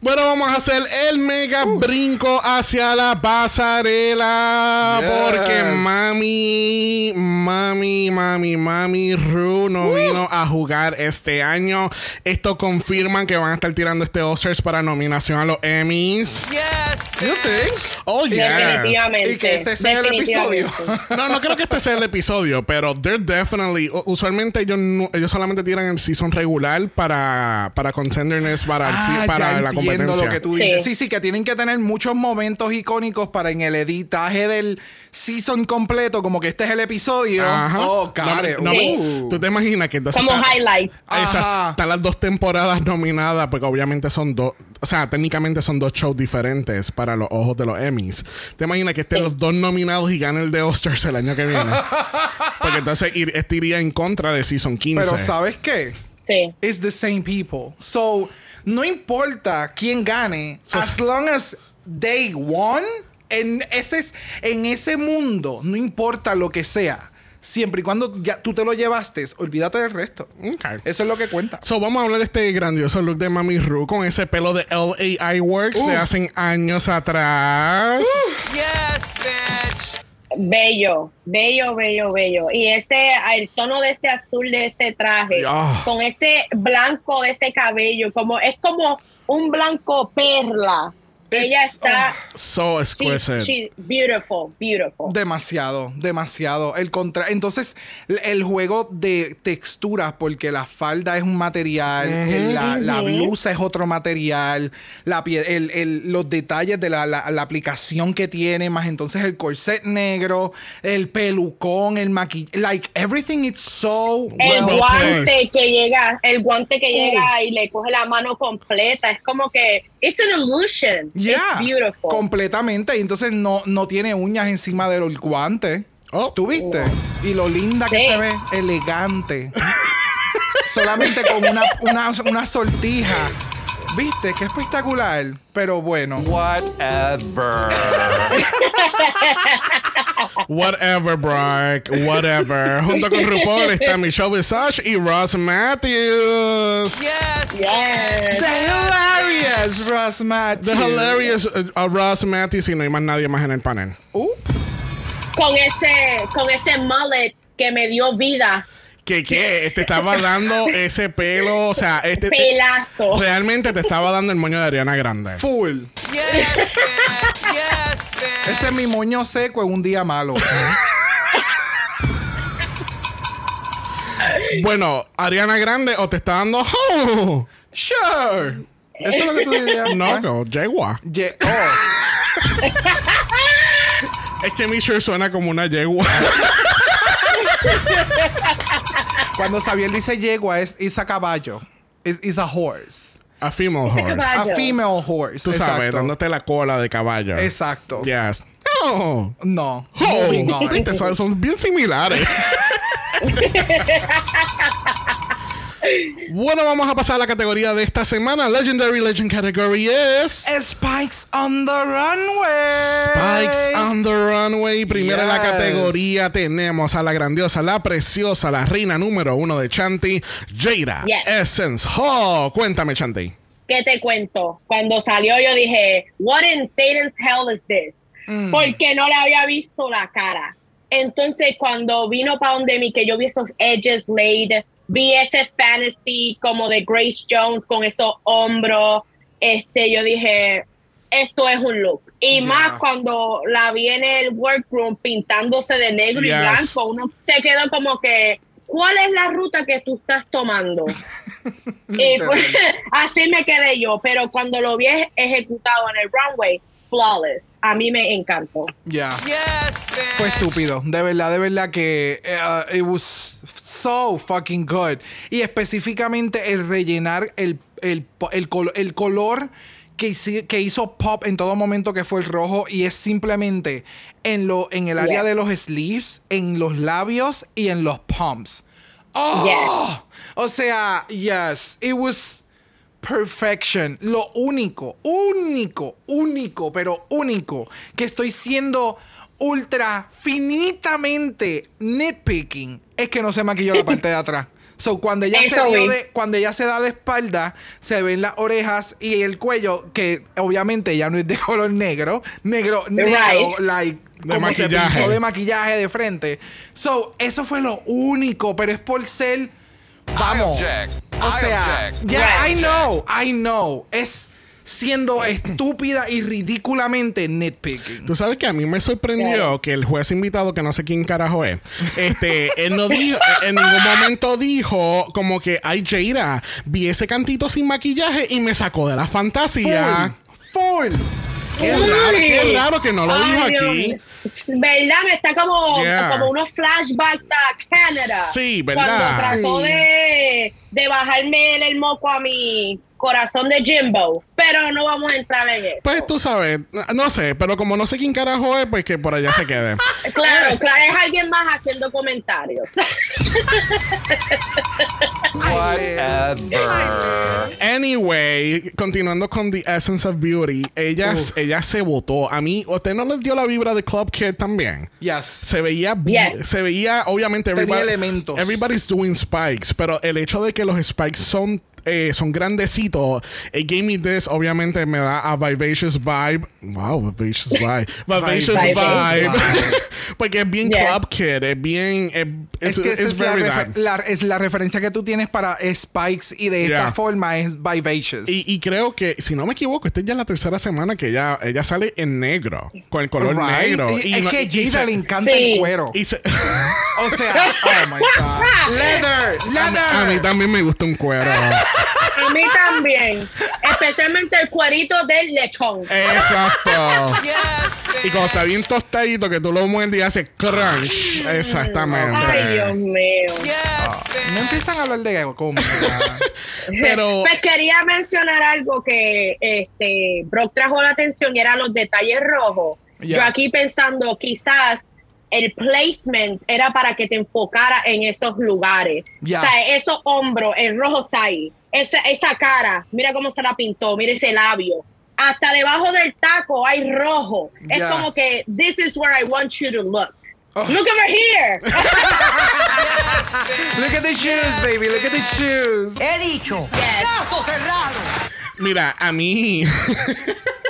Bueno, vamos a hacer el mega brinco hacia la pasarela. Yes. Porque mami, mami, mami, mami, Ru no vino a jugar este año. Esto confirman que van a estar tirando este Oscars para nominación a los Emmys. Yes, You think? Oh, yes. Definitivamente. Y que este sea el episodio. No, no creo que este sea el episodio, pero they're definitely. Usualmente ellos, no- ellos solamente tiran el season regular para, para contenderness, para, Ah, para la entiendo competencia. lo que tú dices. Sí. Sí. sí, que tienen que tener muchos momentos icónicos para en el editaje del season completo, como que este es el episodio. Ajá. Oh, No, no, Sí. Tú te imaginas que entonces. Como está- highlights. Están las dos temporadas nominadas, porque obviamente son dos. O sea, técnicamente son dos shows diferentes para los ojos de los Emmys. ¿Te imaginas que estén los dos nominados y ganen el de Oscars el año que viene? porque entonces ir- este iría en contra de Season 15. Pero ¿sabes qué? Sí. It's the same people. So, no importa quién gane, as long as they won, en ese, es- en ese mundo, no importa lo que sea. Siempre y cuando ya tú te lo llevaste, olvídate del resto. Eso es lo que cuenta. So, vamos a hablar de este grandioso look de Mami Ru con ese pelo de LAI Works de Uh. hace años atrás. Yes, bitch. Bello, bello, bello, bello. Y ese, el tono de ese azul de ese traje, Ah. con ese blanco de ese cabello, como es como un blanco perla. Ella It's- está, So she, exquisite. she- beautiful, beautiful. Demasiado, demasiado. El contra Entonces, el juego de texturas, porque la falda es un material, el- la, la blusa es otro material, la pie- el- el- los detalles de la, la- la aplicación que tiene, más entonces el corset negro, el pelucón, el maquillaje, like everything is so el well guante placed. que llega, el guante que Oh. llega y le coge la mano completa, es como que it's an illusion. Yeah, It's beautiful. completamente. Y entonces no, no tiene uñas encima del guante. Oh. ¿Tú viste? Y lo linda que Sí. se ve, elegante. Solamente con una, una, una sortija Viste, qué espectacular. Pero bueno. Whatever. Whatever, Brock. Whatever. Junto con RuPaul está Michelle Visage y Ross Matthews. Yes. Yes. The hilarious Ross Matthews. The hilarious uh, uh, Ross Matthews y no hay más nadie más en el panel. Uh, Con ese, con ese mullet que me dio vida. Que qué? Te estaba dando ese pelo, o sea, este te- Pelazo. realmente te estaba dando el moño de Ariana Grande. full. Yes, man. Yes, man. Ese es mi moño seco en un día malo. Bueno, Ariana Grande o te está dando oh, sure. Eso es lo que tú dirías. no, como yegua. Ye- oh. Es que mi shirt suena como una yegua. Cuando Xavier dice yegua es is a caballo. Is, is a horse. A female horse. A female horse. Tú sabes, Exacto. dándote la cola de caballo. Exacto. Yes. Oh. No. Oh. Moving on. Viste, son, son bien similares. bueno, vamos a pasar a la categoría de esta semana. Legendary Legend Category es... Spikes on the runway. Spikes on the Runway. Primero en la Yes. categoría tenemos a la grandiosa, la preciosa, la reina número uno de Chanti, Jada Yes. Essence Hall. Cuéntame, Chanti. ¿Qué te cuento? Cuando salió yo dije, what in Satan's hell is this? Porque no le había visto la cara. Entonces cuando vino para donde mí, que yo vi esos edges laid, vi ese fantasy como de Grace Jones con esos hombros, este, yo dije, esto es un look. Y Yeah. más cuando la vi en el workroom pintándose de negro Yes. y blanco, uno se quedó como que, ¿cuál es la ruta que tú estás tomando? Y pues, así me quedé yo, pero cuando lo vi ejecutado en el runway, flawless. A mí me encantó. Ya. Yes, man. Fue estúpido. De verdad, de verdad que uh, it was so fucking good. Y específicamente el rellenar el, el, el, col- el color que, hizo pop en todo momento que fue el rojo y es simplemente en, lo, en el área Yeah. de los sleeves, en los labios y en los pumps. ¡Oh! O sea, yes, it was perfection. Lo único, único, único, pero único que estoy siendo ultra finitamente nitpicking es que no se maquilló la parte de atrás. So, cuando ella, se Eso de, cuando ella se da de espalda, se ven las orejas y el cuello, que obviamente ya no es de color negro, negro, negro, Right. like, De como se maquillaje. pintó de maquillaje de frente. So, eso fue lo único, pero es por ser. Vamos. object. O I sea, object. ya, I know, I know. Es siendo estúpida y ridículamente nitpicking. Tú sabes que a mí me sorprendió que el juez invitado, que no sé quién carajo es, este, él no dijo, en ningún momento dijo como que, ay, Jada, vi ese cantito sin maquillaje y me sacó de la fantasía. Full. Qué raro, qué raro que no lo Ay, dijo aquí. ¿Verdad? Me está como, Yeah. como unos flashbacks a Canadá. Sí, ¿verdad? Cuando trató Sí. de, de bajarme el, el moco a mi corazón de Jimbo. Pero no vamos a entrar en eso. Pues tú sabes, no sé, pero como no sé quién carajo es, pues que por allá se quede. Claro, claro, es alguien más haciendo comentarios. Whatever. Anyway, continuando con The Essence of Beauty, ella, ella se votó. A mí, ¿usted no le dio la vibra de Club Kid también? Yes. Se veía bien, Yes. se veía, obviamente, Tenía everybody- elementos. everybody's doing spikes, pero el hecho de que los spikes son eh, son grandecitos. It gave me this, obviamente me da a Vivacious Vibe. Wow, Vivacious Vibe. Vivacious Vibe. Vibe. Porque es bien Yeah. Club Kid, es bien. Es, Es que es la, refer- la- es la referencia que tú tienes para Spikes y de Yeah. esta forma es Vivacious. Y, y creo que, si no me equivoco, esta es ya la tercera semana que ella, ella sale en negro, con el color Right? negro. Y- es no- que y Jada se- le encanta Sí. el cuero. y se- O sea, oh my God. Leather, leather. a mí también me gusta un cuero. Mí también. Especialmente el cuerito del lechón. Exacto. Yes. Y cuando está bien tostadito, que tú lo muerdes y hace crunch. Exactamente. Ay, Dios mío. Yes, No man. empiezan a hablar de comida. Pero- Pues quería mencionar algo que este Brock trajo la atención y eran los detalles rojos. Yes. Yo aquí pensando, quizás el placement era para que te enfocara en esos lugares. Ya. O sea, esos hombros, el rojo está ahí. Esa, esa cara, mira cómo se la pintó, mira ese labio. Hasta debajo del taco hay rojo. Es Ya. como que, this is where I want you to look. Oh. Look over here. Look at the shoes, baby. Look at the shoes. He dicho. Yes. Caso cerrado. Mira, a mí.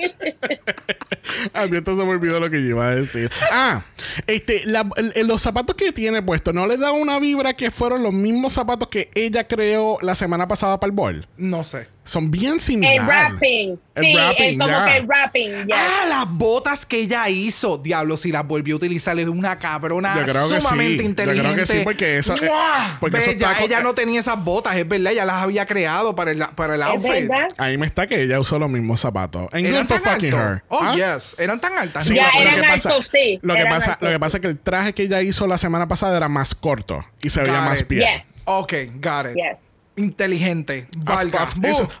a mí esto se me olvidó lo que yo iba a decir. Ah, este, la- los zapatos que tiene puesto, ¿no le da una vibra que fueron los mismos zapatos que ella creó la semana pasada para el ball? No sé. Son bien similares. El rapping. El sí, rapping, es como que el rapping. yes. Ah, las botas que ella hizo. Diablo, si las volvió a utilizar, es una cabrona Yo creo que sumamente sí. Yo inteligente. creo que sí, porque esa- eh, ¡Mua! porque esos Bella, tacos- ella no tenía esas botas, es verdad. Ella las había creado para el, para el outfit. Ahí me está que ella usó los mismos zapatos. And ¿Eran tan fucking her. Oh, ¿Ah? yes. Eran tan altas. Sí, Ya eran altos, sí, Lo que, pasa, lo que sí. pasa es que el traje que ella hizo la semana pasada era más corto y se veía Got más it. bien. Yes. Ok, got it. Yes. Inteligente. Of, Valga.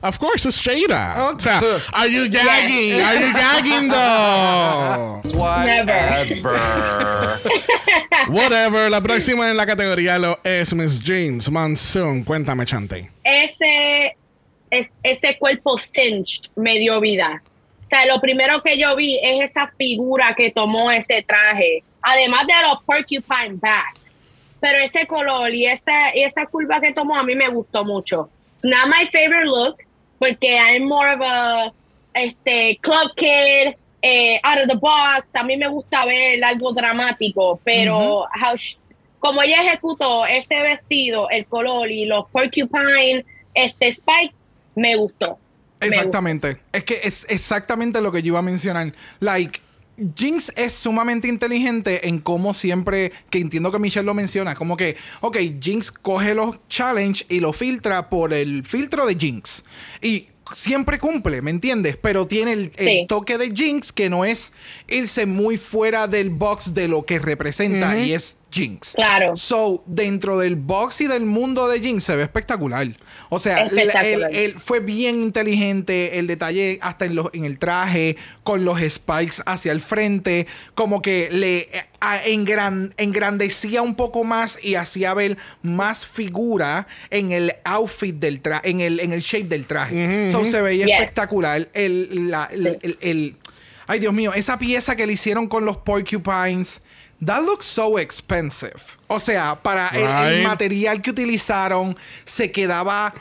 of- course, it's Shada. Oh, O sea, are you gagging? Are you gagging though? Whatever. Whatever. La próxima en la categoría lo es Miss Jeans Monsoon. Cuéntame, Chante. ese, es, ese cuerpo cinched me dio vida. O sea, lo primero que yo vi es esa figura que tomó ese traje, además de los porcupine backs. Pero ese color y esa, y esa curva que tomó a mí me gustó mucho. Not my favorite look, porque I'm more of a este, club kid, eh, out of the box. A mí me gusta ver algo dramático, pero how sh- como ella ejecutó ese vestido, el color y los porcupine este, spikes, me gustó. Me Exactamente. Es que es exactamente lo que yo iba a mencionar. Like, Jinx es sumamente inteligente en cómo siempre, que entiendo que Michelle lo menciona, como que, ok, Jinx coge los challenge y lo filtra por el filtro de Jinx. Y siempre cumple, ¿me entiendes? Pero tiene el, el Sí. toque de Jinx que no es irse muy fuera del box de lo que representa y es Jinx. Claro. So, dentro del box y del mundo de Jinx se ve espectacular. O sea, Espectacular. el- fue bien inteligente el detalle hasta en, los, en el traje, con los spikes hacia el frente, como que le eh, a- engran- engrandecía un poco más y hacía ver más figura en el outfit del traje, en el, en el shape del traje. So, se veía Yes. espectacular. El, la- el- el- el- ay, Dios mío, esa pieza que le hicieron con los porcupines. That looks so expensive. O sea, para el- el, material que utilizaron, se quedaba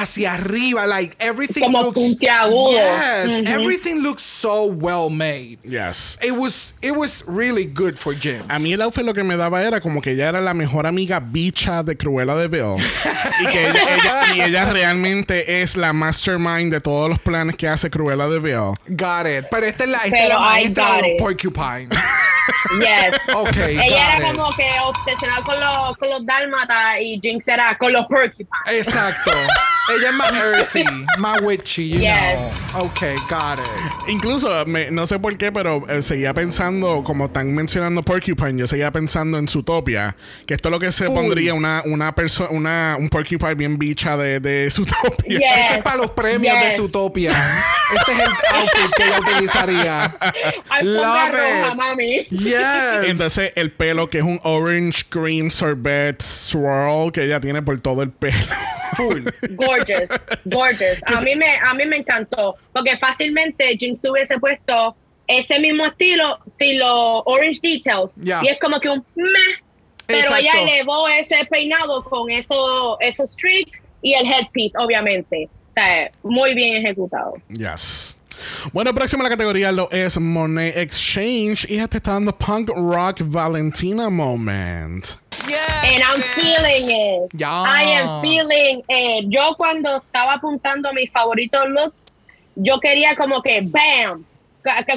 hacia arriba. Like everything Como looks. puntiagudo. Yes, everything looks so well made. Yes. It was, it was really good for James. A mí el outfit lo que me daba era como que ella era la mejor amiga bicha de Cruella de Vil. y que ella, ella- y ella realmente es la mastermind de todos los planes que hace Cruella de Vil. Got it. Pero esta es la, esta es la I maestra got de los it. porcupines. Yes. Ok, Ella era it. como que obsesionada con los, con los dálmatas y Jinx era con los porcupines. Exacto. Ella es más earthy, más witchy, you Yes. know. Ok, got it. Incluso, me- no sé por qué, pero eh, seguía pensando, como están mencionando Porcupine, yo seguía pensando en Zootopia, que esto es lo que se Full. pondría una, una persona, una, un Porcupine bien bicha de, de Zootopia. Yes. Este es para los premios Yes. de Zootopia. Este es el outfit que ella utilizaría. Love roja, it. mami. Yes. Entonces, el pelo que es un orange green sorbet swirl que ella tiene por todo el pelo. Full. Gorgeous, gorgeous. A mí me, a mí me encantó porque fácilmente Jinx hubiese puesto ese mismo estilo sin los orange details Ya. y es como que un meh. Pero Exacto. ella elevó ese peinado con eso, esos streaks y el headpiece, obviamente. O sea, muy bien ejecutado. Yes. Bueno, próxima a la categoría lo es Monet Exchange y ella te está dando Punk Rock Valentina Moment. And I'm feeling it. Yes. I am feeling it. Yo cuando estaba apuntando mis favoritos looks, yo quería como que bam,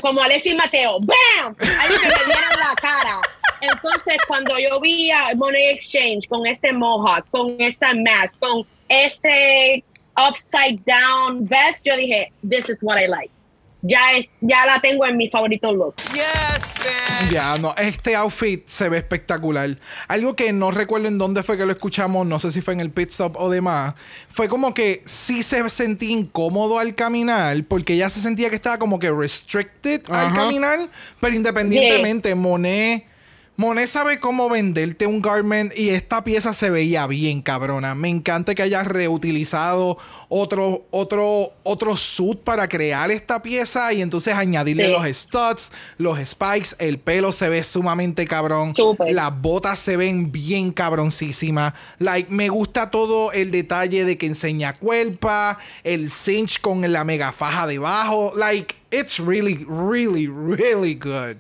como Alessi Mateo, bam, algo que me dieran la cara. Entonces cuando yo vi a Money Exchange con ese mohawk, con esa mask, con ese upside down vest, yo dije, this is what I like. ya, es- ya la tengo en mi favorito look. Yes, bitch. Ya, no, este outfit se ve espectacular. Algo que no recuerdo en dónde fue que lo escuchamos, no sé si fue en el pit stop o demás, fue como que sí se sentía incómodo al caminar, porque ella se sentía que estaba como que restricted al caminar, pero independientemente, Monet... Monet sabe cómo venderte un garment y esta pieza se veía bien cabrona. Me encanta que hayas reutilizado otro, otro, otro suit para crear esta pieza y entonces añadirle Sí. los studs, los spikes, el pelo se ve sumamente cabrón. Las botas se ven bien cabroncísimas. Like, me gusta todo el detalle de que enseña cuerpa, el cinch con la mega faja debajo. Like, it's really, really, really good.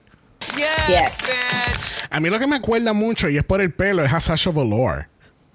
Yes, Yes. bitch. A mí lo que me acuerda mucho, y es por el pelo, es a Sasha Velour.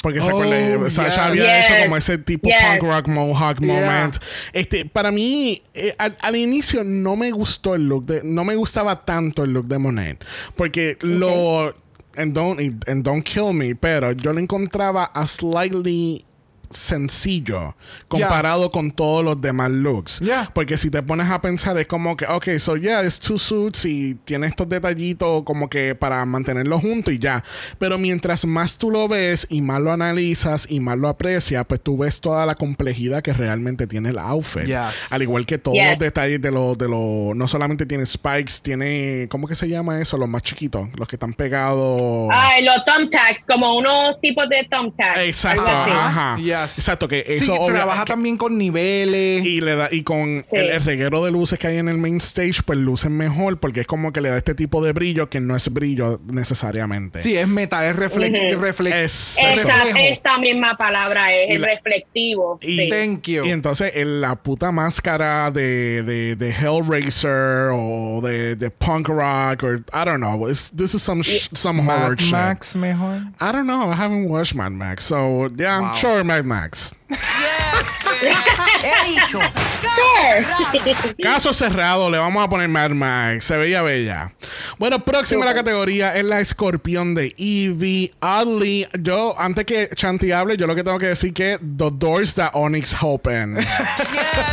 Porque se Oh, acuerda, Sasha yes. había hecho como ese tipo Yes. punk rock mohawk Yeah. moment. Este, para mí, eh, al, al inicio no me gustó el look, de, no me gustaba tanto el look de Monet. Porque lo. And don't, and don't kill me, pero yo lo encontraba a slightly sencillo comparado con todos los demás looks. Yeah. Porque si te pones a pensar, es como que, ok, so yeah, es two suits y tiene estos detallitos como que para mantenerlo junto y ya. Pero mientras más tú lo ves y más lo analizas y más lo aprecias, pues tú ves toda la complejidad que realmente tiene el outfit. Yes. Al igual que todos Yes. los detalles de los, de los, no solamente tiene spikes, tiene, ¿cómo que se llama eso? Los más chiquitos, los que están pegados. Ay, los thumbtacks, como unos tipos de thumbtacks. Exacto, algo así. Exacto, que Sí, eso obvia- trabaja que- también con niveles. y le da y con Sí. el, el reguero de luces que hay en el main stage pues lucen mejor porque es como que le da este tipo de brillo que no es brillo necesariamente Sí, es metal, es refle Ujú. refle- Es- Esa, misma palabra es el reflectivo. y, sí. Thank you. y entonces en la puta máscara de, de, de Hellraiser o de, de punk rock or I don't know it's- this is some sh- some Mad horror shit Max mejor. I don't know I haven't watched Mad Max so yeah I'm sure Mad Max. He dicho. Caso cerrado, le vamos a poner Mad Max. Se veía bella. Bueno, próxima a la categoría es la escorpión de Evie Oddly. Yo, antes que Chanti hable, yo lo que tengo que decir que the doors that Onyx open. Yes,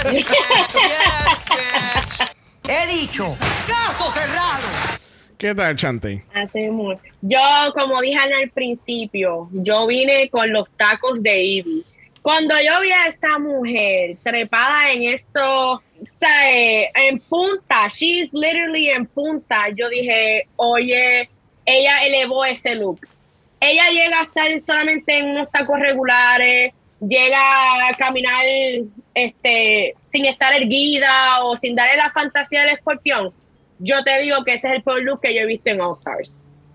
bitch. Yes, bitch. He dicho. Caso cerrado. ¿Qué tal, Chanti? Así mismo. Yo, como dije al principio, yo vine con los tacos de Ivy. Cuando yo vi a esa mujer trepada en eso, eh, en punta, she's literally en punta, yo dije, oye, ella elevó ese look. Ella llega a estar solamente en unos tacos regulares, llega a caminar este, sin estar erguida o sin darle la fantasía del escorpión. Yo te digo que ese es el peor look que yo he visto en All Stars.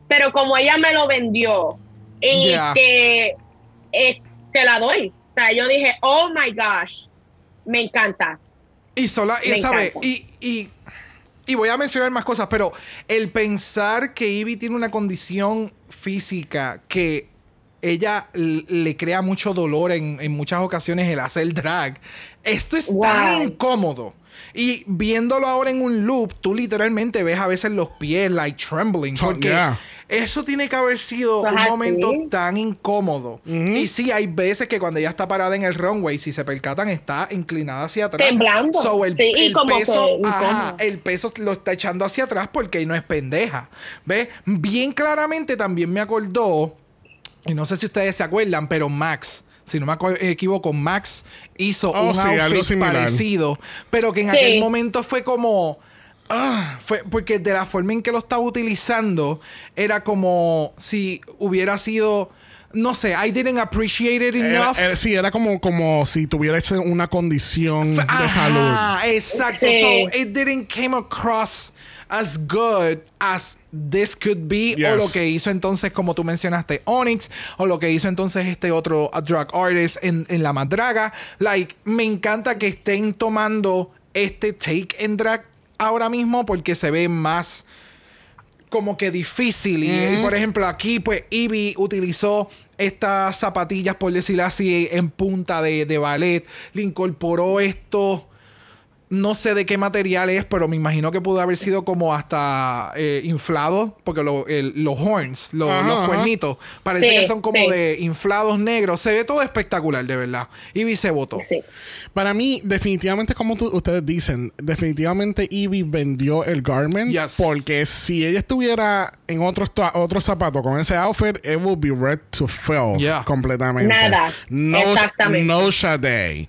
Pero como ella me lo vendió y Yeah. que eh, se la doy. O sea, yo dije, oh my gosh, me encanta. Y sola, y sabe, y, y, y voy a mencionar más cosas, pero el pensar que Ivy tiene una condición física que ella le crea mucho dolor en, en muchas ocasiones el hacer drag. Esto es tan incómodo. Y viéndolo ahora en un loop, tú literalmente ves a veces los pies like trembling. Porque yeah. eso tiene que haber sido Eso es un así. momento tan incómodo. Y sí, hay veces que cuando ella está parada en el runway, si se percatan, está inclinada hacia atrás. Temblando. So, el, Sí, y el como peso, que ajá, el peso lo está echando hacia atrás porque no es pendeja. ¿Ves? Bien claramente también me acordó, y no sé si ustedes se acuerdan, pero Max. Si no me equivoco, Max hizo Oh, un sí, algo outfit similar. parecido, pero que en Sí. aquel momento fue como. ah, fue porque de la forma en que lo estaba utilizando era como si hubiera sido no sé I didn't appreciate it enough era- sí, era como, como si tuviera ese- una condición de Ajá, salud. exacto Sí. so it didn't came across as good as this could be o lo que hizo entonces como tú mencionaste Onyx o lo que hizo entonces este otro drag artist en, en la madraga like me encanta que estén tomando este take en drag ahora mismo porque se ve más como que difícil. Y, y, por ejemplo, aquí, pues, Ivy utilizó estas zapatillas, por decirlo así, en punta de, de ballet. Le incorporó estos. No sé de qué material es, pero me imagino que pudo haber sido como hasta eh, inflado, porque lo- el- los horns, lo- Ajá, los ajá. cuernitos, parece Sí, que son como sí. de inflados negros. Se ve todo espectacular, de verdad. Y se votó. Sí. Para mí, definitivamente, como tú- ustedes dicen, definitivamente Evie vendió el garment. Yes. Porque si ella estuviera en otro zapato con ese outfit, it would be red to filth Yeah. completamente. Nada. No, Exactamente. No Sade.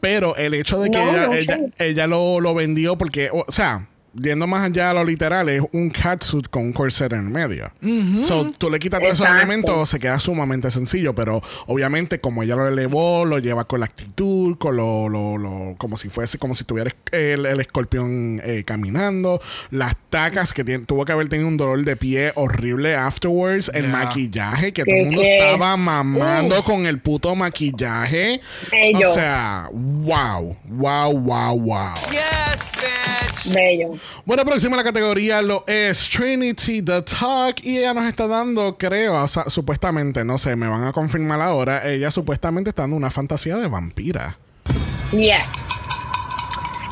Pero el hecho de que No, ella, no ella, shade. Ella lo, lo vendió porque, o, o sea, yendo más allá a lo literal, es un catsuit con un corset en el medio. So, tú le quitas todos esos elementos, se queda sumamente sencillo, pero obviamente como ella lo elevó, lo lleva con la actitud, con lo, lo, lo- como si fuese, como si tuviera el, el escorpión eh, caminando, las tacas que tiene- tuvo que haber tenido un dolor de pie horrible afterwards, el Yeah. maquillaje, que ¿Qué, todo el mundo qué? estaba mamando con el puto maquillaje. Bello. O sea, wow, wow, wow, wow. Yes, bitch. Bello. Bueno, próxima la categoría lo es Trinity the Talk y ella nos está dando, creo, o sea, supuestamente, no sé, me van a confirmar ahora, ella supuestamente está dando una fantasía de vampira. Yes.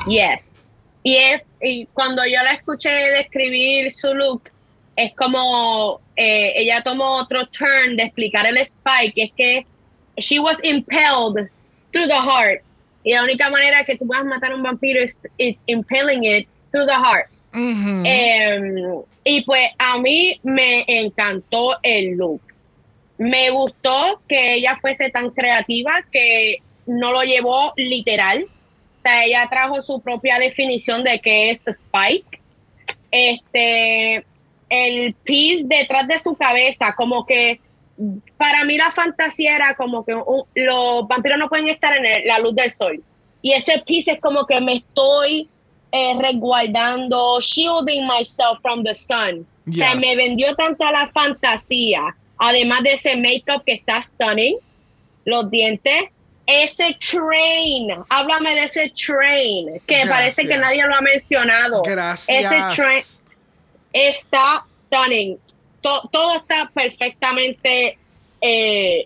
Yes. Y, es, y cuando yo la escuché describir su look, es como eh, ella tomó otro turn de explicar el spike, es que she was impelled through the heart. Y la única manera que tú puedas matar a un vampiro es it's impaling it through the heart. Em, y pues a mí me encantó el look. Me gustó que ella fuese tan creativa que no lo llevó literal. O sea, ella trajo su propia definición de qué es Spike. Este, el piece detrás de su cabeza, como que para mí la fantasía era como que los vampiros no pueden estar en el- la luz del sol. Y ese piece es como que me estoy eh, resguardando, shielding myself from the sun. O sea, Yes. me vendió tanto a la fantasía, además de ese makeup que está stunning, los dientes, ese train, háblame de ese train, que Gracias. parece que nadie lo ha mencionado. Gracias. Ese train está stunning. To- todo está perfectamente eh,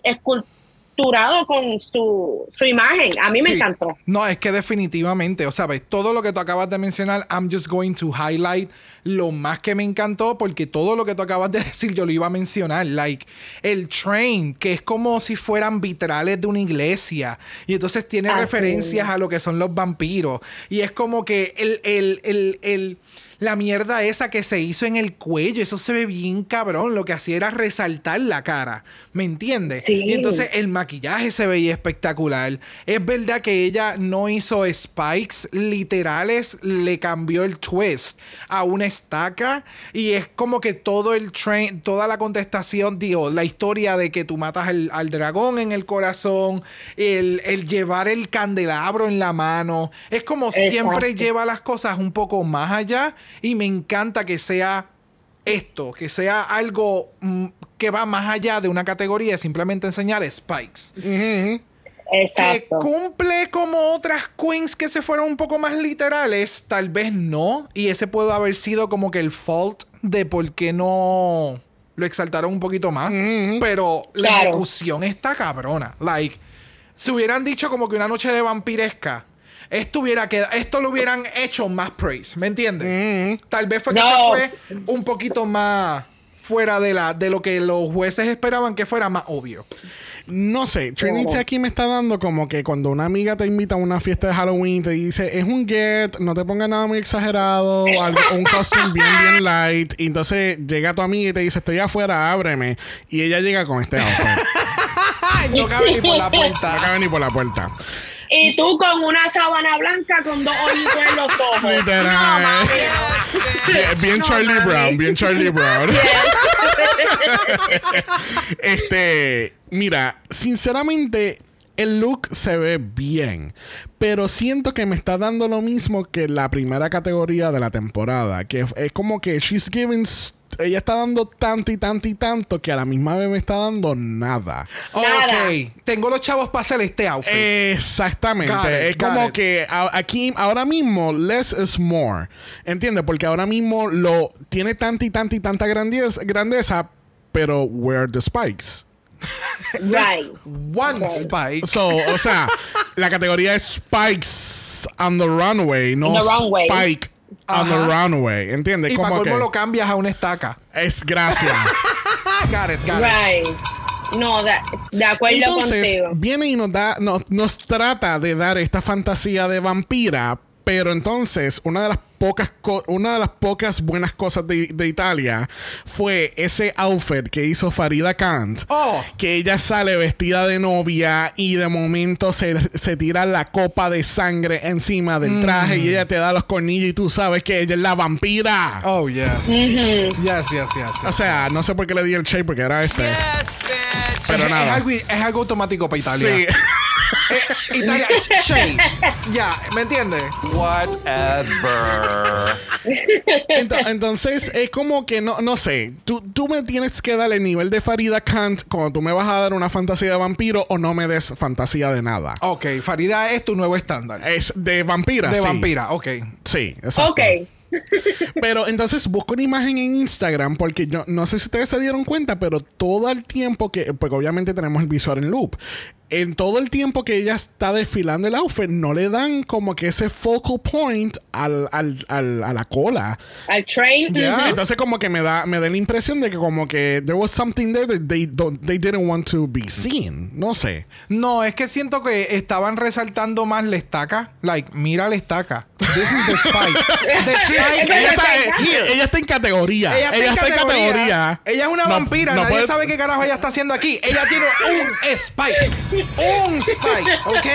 esculturado con su, su imagen. A mí me encantó. No, es que definitivamente, o sea, ves, todo lo que tú acabas de mencionar, I'm just going to highlight lo más que me encantó, porque todo lo que tú acabas de decir yo lo iba a mencionar, like el train, que es como si fueran vitrales de una iglesia, y entonces tiene Así referencias a lo que son los vampiros, y es como que el, el, el, el- la mierda esa que se hizo en el cuello, eso se ve bien cabrón, lo que hacía era resaltar la cara, ¿me entiendes? Sí. Y entonces el maquillaje se veía espectacular. Es verdad que ella no hizo spikes literales, le cambió el twist a una estaca y es como que todo el train, toda la contestación, digo, la historia de que tú matas al, al dragón en el corazón, el, el llevar el candelabro en la mano, es como siempre lleva las cosas un poco más allá y me encanta que sea esto, que sea algo mm, que va más allá de una categoría de simplemente enseñar spikes. Que Exacto. cumple como otras queens que se fueron un poco más literales, tal vez no. Y ese puede haber sido como que el fault de por qué no lo exaltaron un poquito más. Pero la Claro. ejecución está cabrona. Like, si hubieran dicho como que una noche de vampiresca. Esto, hubiera queda- esto lo hubieran hecho más praise, ¿me entiendes? Tal vez fue que No. se fue un poquito más fuera de, la, de lo que los jueces esperaban que fuera más obvio. No sé, Trinity Oh. aquí me está dando como que cuando una amiga te invita a una fiesta de Halloween, te dice, es un get, no te pongas nada muy exagerado, algo, un costume bien, bien light. Y entonces llega tu amiga y te dice, estoy afuera, ábreme. Y ella llega con este outfit. No cabe ni por la No puerta. cabe ni por la puerta. Y tú con una sábana blanca con dos hoyitos en los ojos. Literal. No. Bien, bien No, Charlie mami. Brown, bien Charlie Brown. Este, mira, sinceramente, el look se ve bien, pero siento que me está dando lo mismo que la primera categoría de la temporada, que es, como que she's giving, ella está dando tanto y tanto y tanto que a la misma vez me está dando nada. Nada. Ok, tengo los chavos para hacer este outfit. Exactamente. Got es como it. que a- aquí, ahora mismo, less is more. ¿Entiendes? Porque ahora mismo lo tiene tanta y tanta y tanta grandeza, grandeza pero where are the spikes? Right. One spike. So, o sea, la categoría es Spikes on the runway, no the runway. Spike on the runway. ¿Entiendes? Y para colmo que lo cambias a una estaca. es gracia. Got it, got it. Right. No, de, de acuerdo Entonces, contigo. viene y nos da, nos, nos trata de dar esta fantasía de vampira, pero entonces una de las pocas co- una de las pocas buenas cosas de, de Italia fue ese outfit que hizo Farida Kant, Oh. que ella sale vestida de novia y de momento se, se tira la copa de sangre encima del traje y ella te da los cornillos y tú sabes que ella es la vampira. Oh, yes. Yes, yes, yes. yes. O sea, no sé por qué le di el shape porque era este. Yes, bitch. Pero es, nada. Es algo, es algo automático para Italia. Sí. Eh, Italia, shade. Ya, ¿me entiendes? Whatever. Ento- Entonces, es como que no, no sé. Tú, tú me tienes que dar el nivel de Farida Kant cuando tú me vas a dar una fantasía de vampiro o no me des fantasía de nada. Ok, Farida es tu nuevo estándar. Es de vampira. de sí. vampira, ok. Sí, exacto. Ok. Pero entonces busco una imagen en Instagram porque yo no sé si ustedes se dieron cuenta, pero todo el tiempo que, porque obviamente tenemos el visor en loop, en todo el tiempo que ella está desfilando el outfit, no le dan como que ese focal point al, al- al- a la cola. Al train. Ya. ujú. Entonces como que me da, me da la impresión de que como que there was something there that they, don't, they didn't want to be seen. No sé. No, es que siento que estaban resaltando más la estaca. Like, mira la estaca. This is the spike. The spike. Ella está, ella está en categoría. Ella está, en, categoría. Ella es una No- vampira. no Nadie puede- sabe qué carajo ella está haciendo aquí. Ella tiene un spike. Un spike, ¿ok?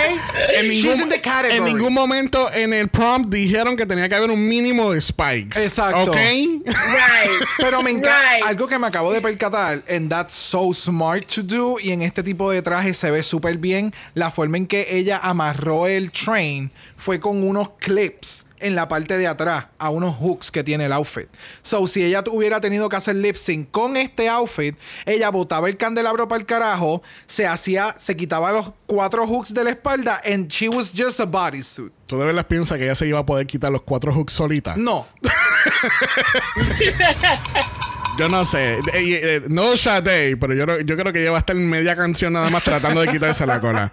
En She's ningún, in the category. en ningún momento en el prompt dijeron que tenía que haber un mínimo de spikes. Exacto. ¿Ok? Right. Pero me encanta. Right. Algo que me acabo de percatar, and that's so smart to do, y en este tipo de traje se ve súper bien. La forma en que ella amarró el train fue con unos clips en la parte de atrás, a unos hooks que tiene el outfit. So, si ella hubiera tenido que hacer lip sync con este outfit, ella botaba el candelabro para el carajo, se hacía, se quitaba los cuatro hooks de la espalda, and she was just a bodysuit. ¿Tú de verdad piensas que ella se iba a poder quitar los cuatro hooks solita? No. Yo no sé. Eh, eh, no Sade, pero yo, yo creo que ella va a estar en media canción nada más tratando de quitarse la cola.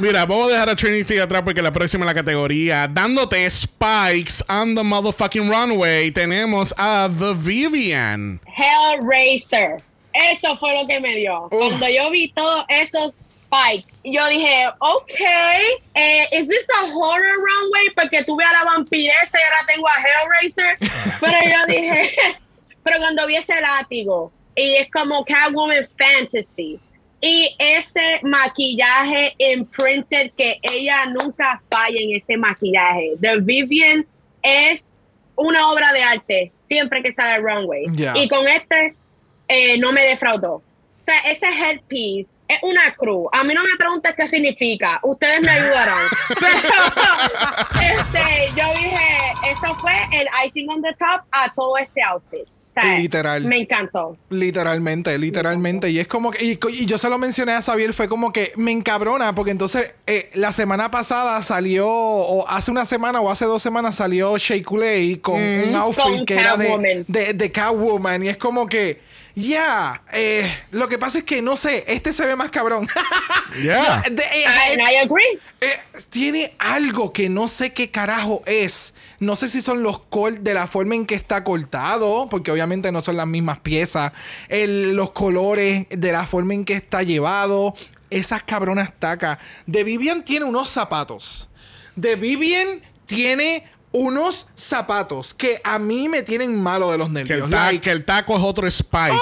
Mira, vamos a dejar a Trinity atrás porque la próxima en la categoría, dándote spikes on the motherfucking runway, tenemos a The Vivian. Hellraiser. Eso fue lo que me dio. Cuando yo vi todos esos spikes, yo dije, ok, eh, ¿is this a horror runway? Porque tuve a la vampiresa y ahora tengo a Hellraiser. Pero yo dije, pero cuando vi ese látigo, y es como Catwoman Fantasy, y ese maquillaje imprinted que ella nunca falla en ese maquillaje. The Vivian es una obra de arte siempre que sale al runway. Y con este eh, no me defraudó. O sea, ese headpiece es una cruz. A mí no me preguntes qué significa. Ustedes me ayudarán. Pero este, yo dije, eso fue el icing on the top a todo este outfit. Literal. Me encantó. Literalmente, literalmente. Y es como que. Y, y yo se lo mencioné a Xavier, fue como que me encabrona, porque entonces eh, la semana pasada salió, o hace una semana o hace dos semanas salió Shea Coulee con un outfit Con que era de, de, de Catwoman. Y es como que. Ya, eh, lo que pasa es que no sé, este se ve más cabrón. Yeah. De- eh, I agree. eh, tiene algo que no sé qué carajo es. No sé si son los col de la forma en que está cortado, porque obviamente no son las mismas piezas. El- los colores, de la forma en que está llevado. Esas cabronas tacas. De Vivian tiene unos zapatos. De Vivian tiene unos zapatos que a mí me tienen malo de los Que nervios. el, ta- Like, que el taco es otro spike.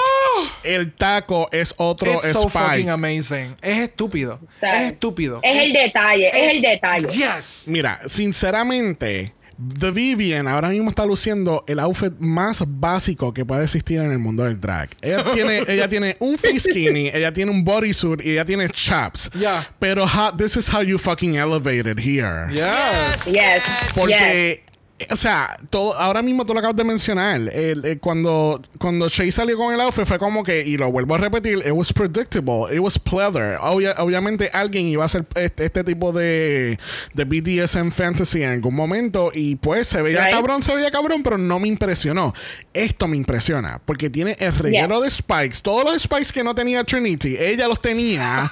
El taco es otro it's so fucking spike. amazing. Es estúpido. Es estúpido. es el detalle, es el detalle. Yes. Mira, sinceramente, The Vivian ahora mismo está luciendo el outfit más básico que puede existir en el mundo del drag. Ella tiene, ella tiene un face skinny, ella tiene un bodysuit y ella tiene chaps. Yeah. Pero how- this is how you fucking elevated here. Yes. Yes. Porque o sea, todo, ahora mismo tú lo acabas de mencionar. El- el- cuando, cuando Shay salió con el outfit fue como que, y lo vuelvo a repetir, it was predictable, it was pleather. Obvia- obviamente alguien iba a hacer este, este tipo de, de BDSM fantasy en algún momento y pues se veía Right. cabrón, se veía cabrón, pero no me impresionó. Esto me impresiona porque tiene el reguero de spikes. Todos los spikes que no tenía Trinity, ella los tenía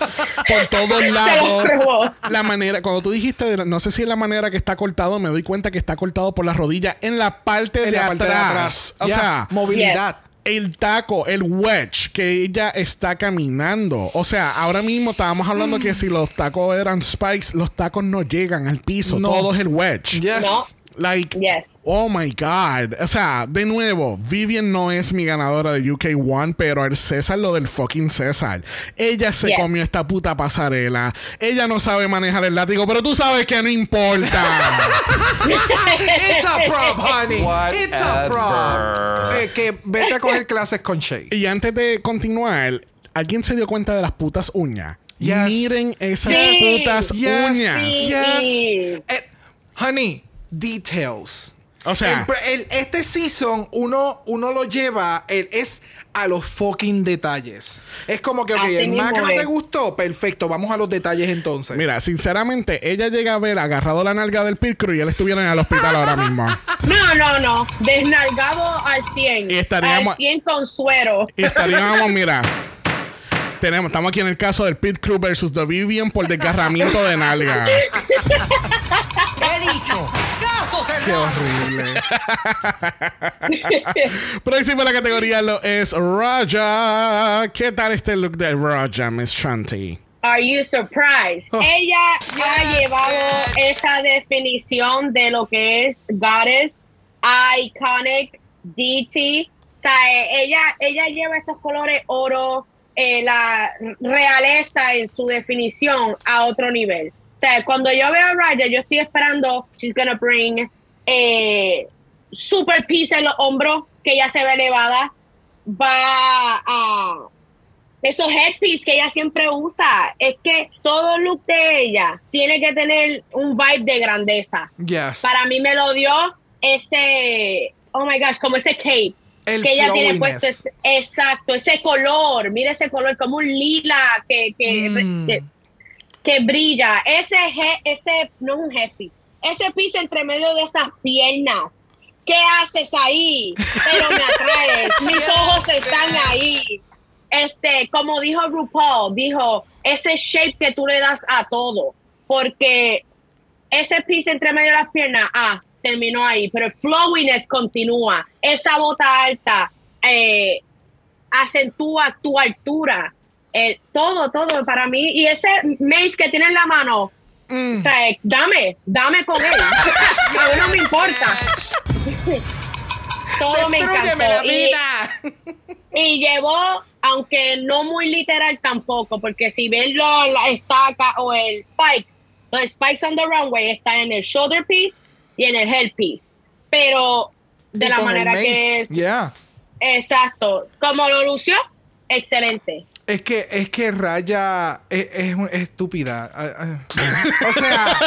por todos lados. La manera, cuando tú dijiste, no sé si es la manera que está cortado, me doy cuenta que está cortado por la rodilla en la parte, En de, la parte de atrás. atrás. O sea, movilidad. el taco, el wedge que ella está caminando. O sea, ahora mismo estábamos hablando que si los tacos eran spikes, los tacos no llegan al piso. No. Todo es el wedge. Yes. No. Like, Yes. Oh my God. O sea, de nuevo, Vivian no es mi ganadora de UK One, pero el César, lo del fucking César. Ella se Yes. comió esta puta pasarela. Ella no sabe manejar el látigo, pero tú sabes que no importa. It's a prop, honey. It's a prop. Eh, que vete a coger clases con Shay. y antes de continuar, ¿alguien se dio cuenta de las putas uñas? Yes. Miren esas Sí. putas Yes, uñas. Sí. yes. Eh, honey, details. O sea, El el- este season uno, uno lo lleva, el- es a los fucking detalles. Es como que, ok, Así el no te gustó, perfecto, vamos a los detalles entonces. mira, sinceramente, ella llega a ver agarrado la nalga del Pit Crew y él estuviera en el hospital ahora mismo. No, no, no. Desnalgado al 100. Y estaríamos- Al 100 con suero. Y estaríamos, mira. Tenemos, estamos aquí en el caso del Pit Crew versus The Vivian por desgarramiento de nalga. He dicho, Qué horrible. Próxima la categoría lo es Raja. ¿Qué tal este look de Raja, Miss Shanti? Are you surprised? Oh. Ella ha llevado esa definición de lo que es goddess, iconic, DT. O sea, eh, ella, ella lleva esos colores oro, eh, la realeza en su definición a otro nivel. O sea, cuando yo veo a Raya, yo estoy esperando, she's gonna bring eh, super piece en los hombros, que ella se ve elevada. Va a esos headpiece que ella siempre usa. Es que todo look de ella tiene que tener un vibe de grandeza. Yes. Para mí me lo dio ese, oh my gosh, como ese cape. El que ella tiene puesto, ese- exacto, ese color, mira ese color, como un lila que, que, Mm. que, que brilla. Ese, ese, no es un headpiece, ese piso entre medio de esas piernas. ¿Qué haces ahí? Pero me atraes, mis ojos están ahí. Este, como dijo RuPaul, dijo, ese shape que tú le das a todo, porque ese piso entre medio de las piernas, ah, terminó ahí, pero el flowiness continúa. Esa bota alta eh, acentúa tu altura. Eh, todo, todo para mí. Y ese mace que tiene en la mano, Mm. o sea, dame, dame con él. A mí no me importa. todo me encantó. la Y- vida. y llevó, aunque no muy literal tampoco, porque si ven la estaca o el spikes, los spikes on the runway está en el shoulder piece y en el head piece. Pero de Y la manera que es, Yeah. exacto, como lo lució, excelente. Es que, es que Raya es, es estúpida. Ah, ah. O sea,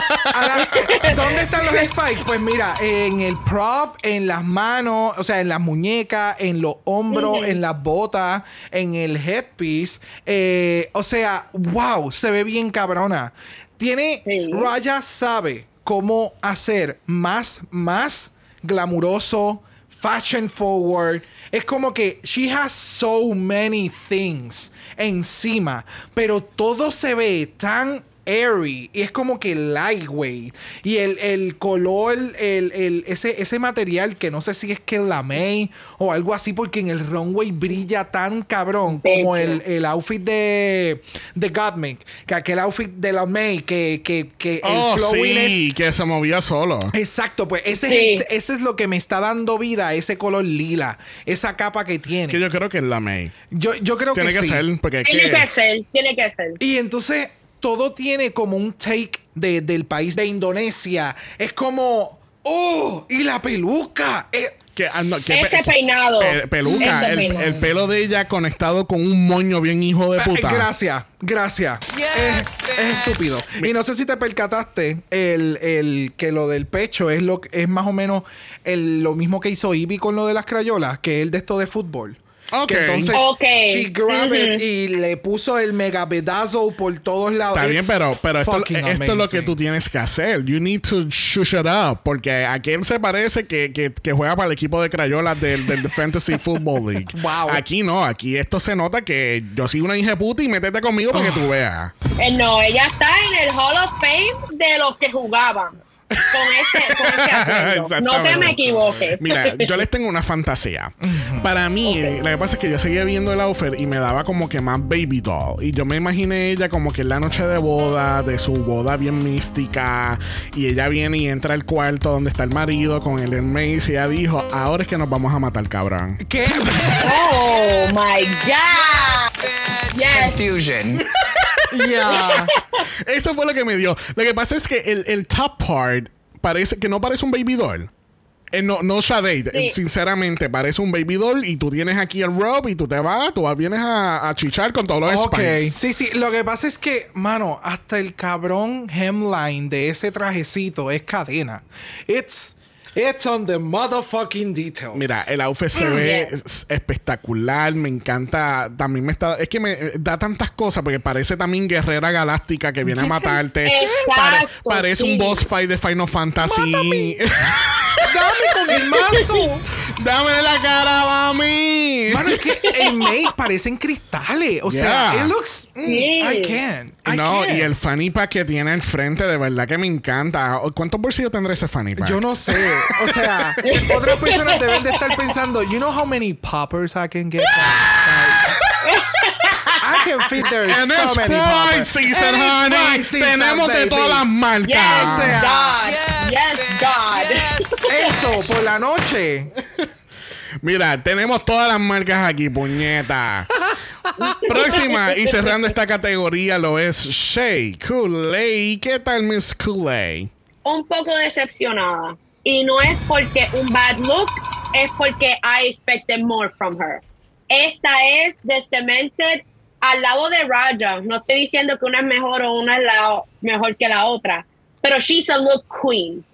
la- ¿dónde están los spikes? Pues mira, en el prop, en las manos, o sea, en las muñecas, en los hombros, en las botas, en el headpiece. Eh, o sea, wow, se ve bien cabrona. Tiene, Sí. Raya sabe cómo hacer más, más glamuroso, fashion forward. Es como que she has so many things encima, pero todo se ve tan airy y es como que lightweight y el, el color el, el- ese, ese material que no sé si es que la May o algo así porque en el runway brilla tan cabrón como el, el outfit de de Gottmik que aquel outfit de la May que, que, que Oh, el sí, que se movía solo. Exacto, pues ese, Sí. es, ese es lo que me está dando vida ese color lila, esa capa que tiene. Que yo creo que es la May. yo, yo creo Tiene que, que sí. ser, porque es Tiene que... que ser, tiene que ser. Y entonces todo tiene como un take de- del país de Indonesia. Es como ¡Oh! Y la peluca. Eh, Que, ah, no, que Ese pe- peinado. pe- peluca, Ese el, peinado. el pelo de ella conectado con un moño bien hijo de eh, puta. gracias, gracias. es, es estúpido. Y no sé si te percataste el, el que lo del pecho es lo es más o menos el- lo mismo que hizo Ivy con lo de las crayolas, que es el de esto de fútbol. Ok. Que entonces Ok. she grabbed it y le puso el mega bedazzle por todos lados. Está bien, pero, pero esto, esto es lo que tú tienes que hacer. You need to shush it up. Porque aquel se parece que, que, que juega para el equipo de Crayolas del, del Fantasy Football League. Wow. Aquí no, aquí esto se nota que yo soy una hija de puta y métete conmigo para que tú veas. Eh, no, ella está en el Hall of Fame de los que jugaban. Con ese, con ese. No te me equivoques. Mira, yo les tengo una fantasía. Para mí, eh, lo que pasa es que yo seguía viendo el outfit y me daba como que más baby doll. Y yo me imaginé ella como que en la noche de boda, de su boda bien mística. Y ella viene y entra al cuarto donde está el marido con el Hermes. Y ella dijo: Ahora es que nos vamos a matar, cabrón. ¿Qué? Oh my God. Yes. Confusion. Yeah. Eso fue lo que me dio. Lo que pasa es que el, el top part parece que no parece un baby doll. Eh, no, no Shade, Sí. sinceramente, parece un baby doll y tú tienes aquí el robe y tú te vas, tú vas- vienes a, a chichar con todos los Ok, spikes. sí, sí. Lo que pasa es que, mano, hasta el cabrón hemline de ese trajecito es cadena. It's, it's on the motherfucking details. Mira, el outfit se Mm, ve yes. espectacular, me encanta. También me está. Es que me da tantas cosas porque parece también guerrera galáctica que viene a matarte. Exacto, parece sí. un boss fight de Final Fantasy. Dame con el mazo. Dame la cara, mami. Mano, es que el maze parecen cristales. O sea, Yeah. it looks. mm, Sí. I can't. I no, can't. y el fanny pack que tiene al frente, de verdad que me encanta. ¿Cuántos bolsillos tendrá ese fanny pack? Yo no sé. O sea, otras personas deben de estar pensando, you know how many poppers I can get? I can fit there And so many poppers. season, honey. Tenemos de baby. todas las marcas. Yes, God. Yes. Yes, God. Esto por la noche. Mira, tenemos todas las marcas aquí, puñeta. Próxima y cerrando esta categoría lo es Shay Kool-Aid. ¿Qué tal, Miss Kool-Aid? Un poco decepcionada. Y no es porque un bad look, es porque I expected more from her. Esta es de cemented al lado de Raja. No estoy diciendo que una es mejor o una es la, mejor que la otra, pero she's a look queen.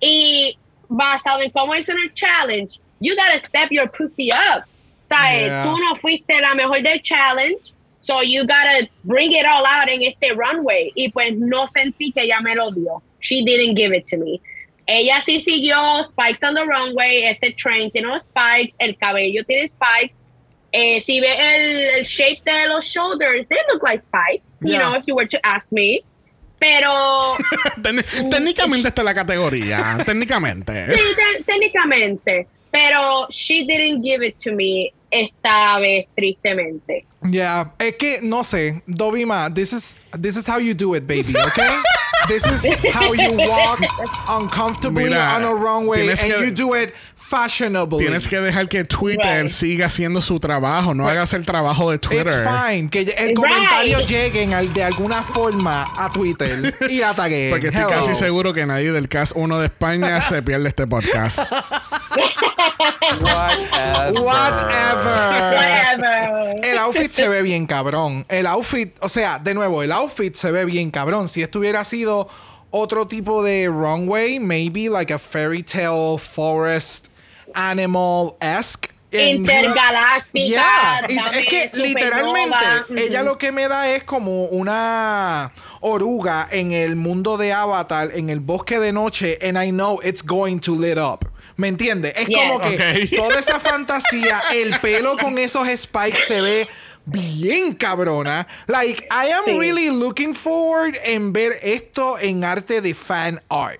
Y basado en cómo hizo en el challenge, you gotta step your pussy up. ¿Sabes? Yeah. Tú no fuiste la mejor del challenge, so you gotta bring it all out en este runway. Y pues no sentí que ella me lo dio. She didn't give it to me. Ella sí siguió spikes on the runway, ese train tiene los spikes, el cabello tiene spikes. Eh, si ve el, el shape de los shoulders, they look like spikes, you know, if you were to ask me. Pero Técnicamente está la categoría. técnicamente. Sí, te- técnicamente. Pero she didn't give it to me esta vez, tristemente. Yeah, es que no sé, Dobima, this is this is how you do it, baby, okay? this is how you walk uncomfortably Mira, on a runway tienes and que- you do it fashionably. Tienes que dejar que Twitter Right. siga haciendo su trabajo. No hagas el trabajo de It's Twitter. fine que el Right. comentario lleguen al- de alguna forma a Twitter y la taguen. Porque estoy Hello. casi seguro que nadie del cast 1 de España se pierde este podcast. Whatever. Whatever. Whatever. El outfit se ve bien cabrón. El outfit, o sea, de nuevo, el outfit se ve bien cabrón. Si esto hubiera sido otro tipo de runway, maybe like a fairy tale forest animal-esque. Intergaláctica. Yeah. Es que literalmente ella lo que me da es como una oruga en el mundo de Avatar, en el bosque de noche, and I know it's going to lit up. ¿Me entiendes? Es Yes. como que Ok. toda esa fantasía, el pelo con esos spikes se ve bien cabrona. Like, I am Sí. really looking forward en ver esto en arte de fan art.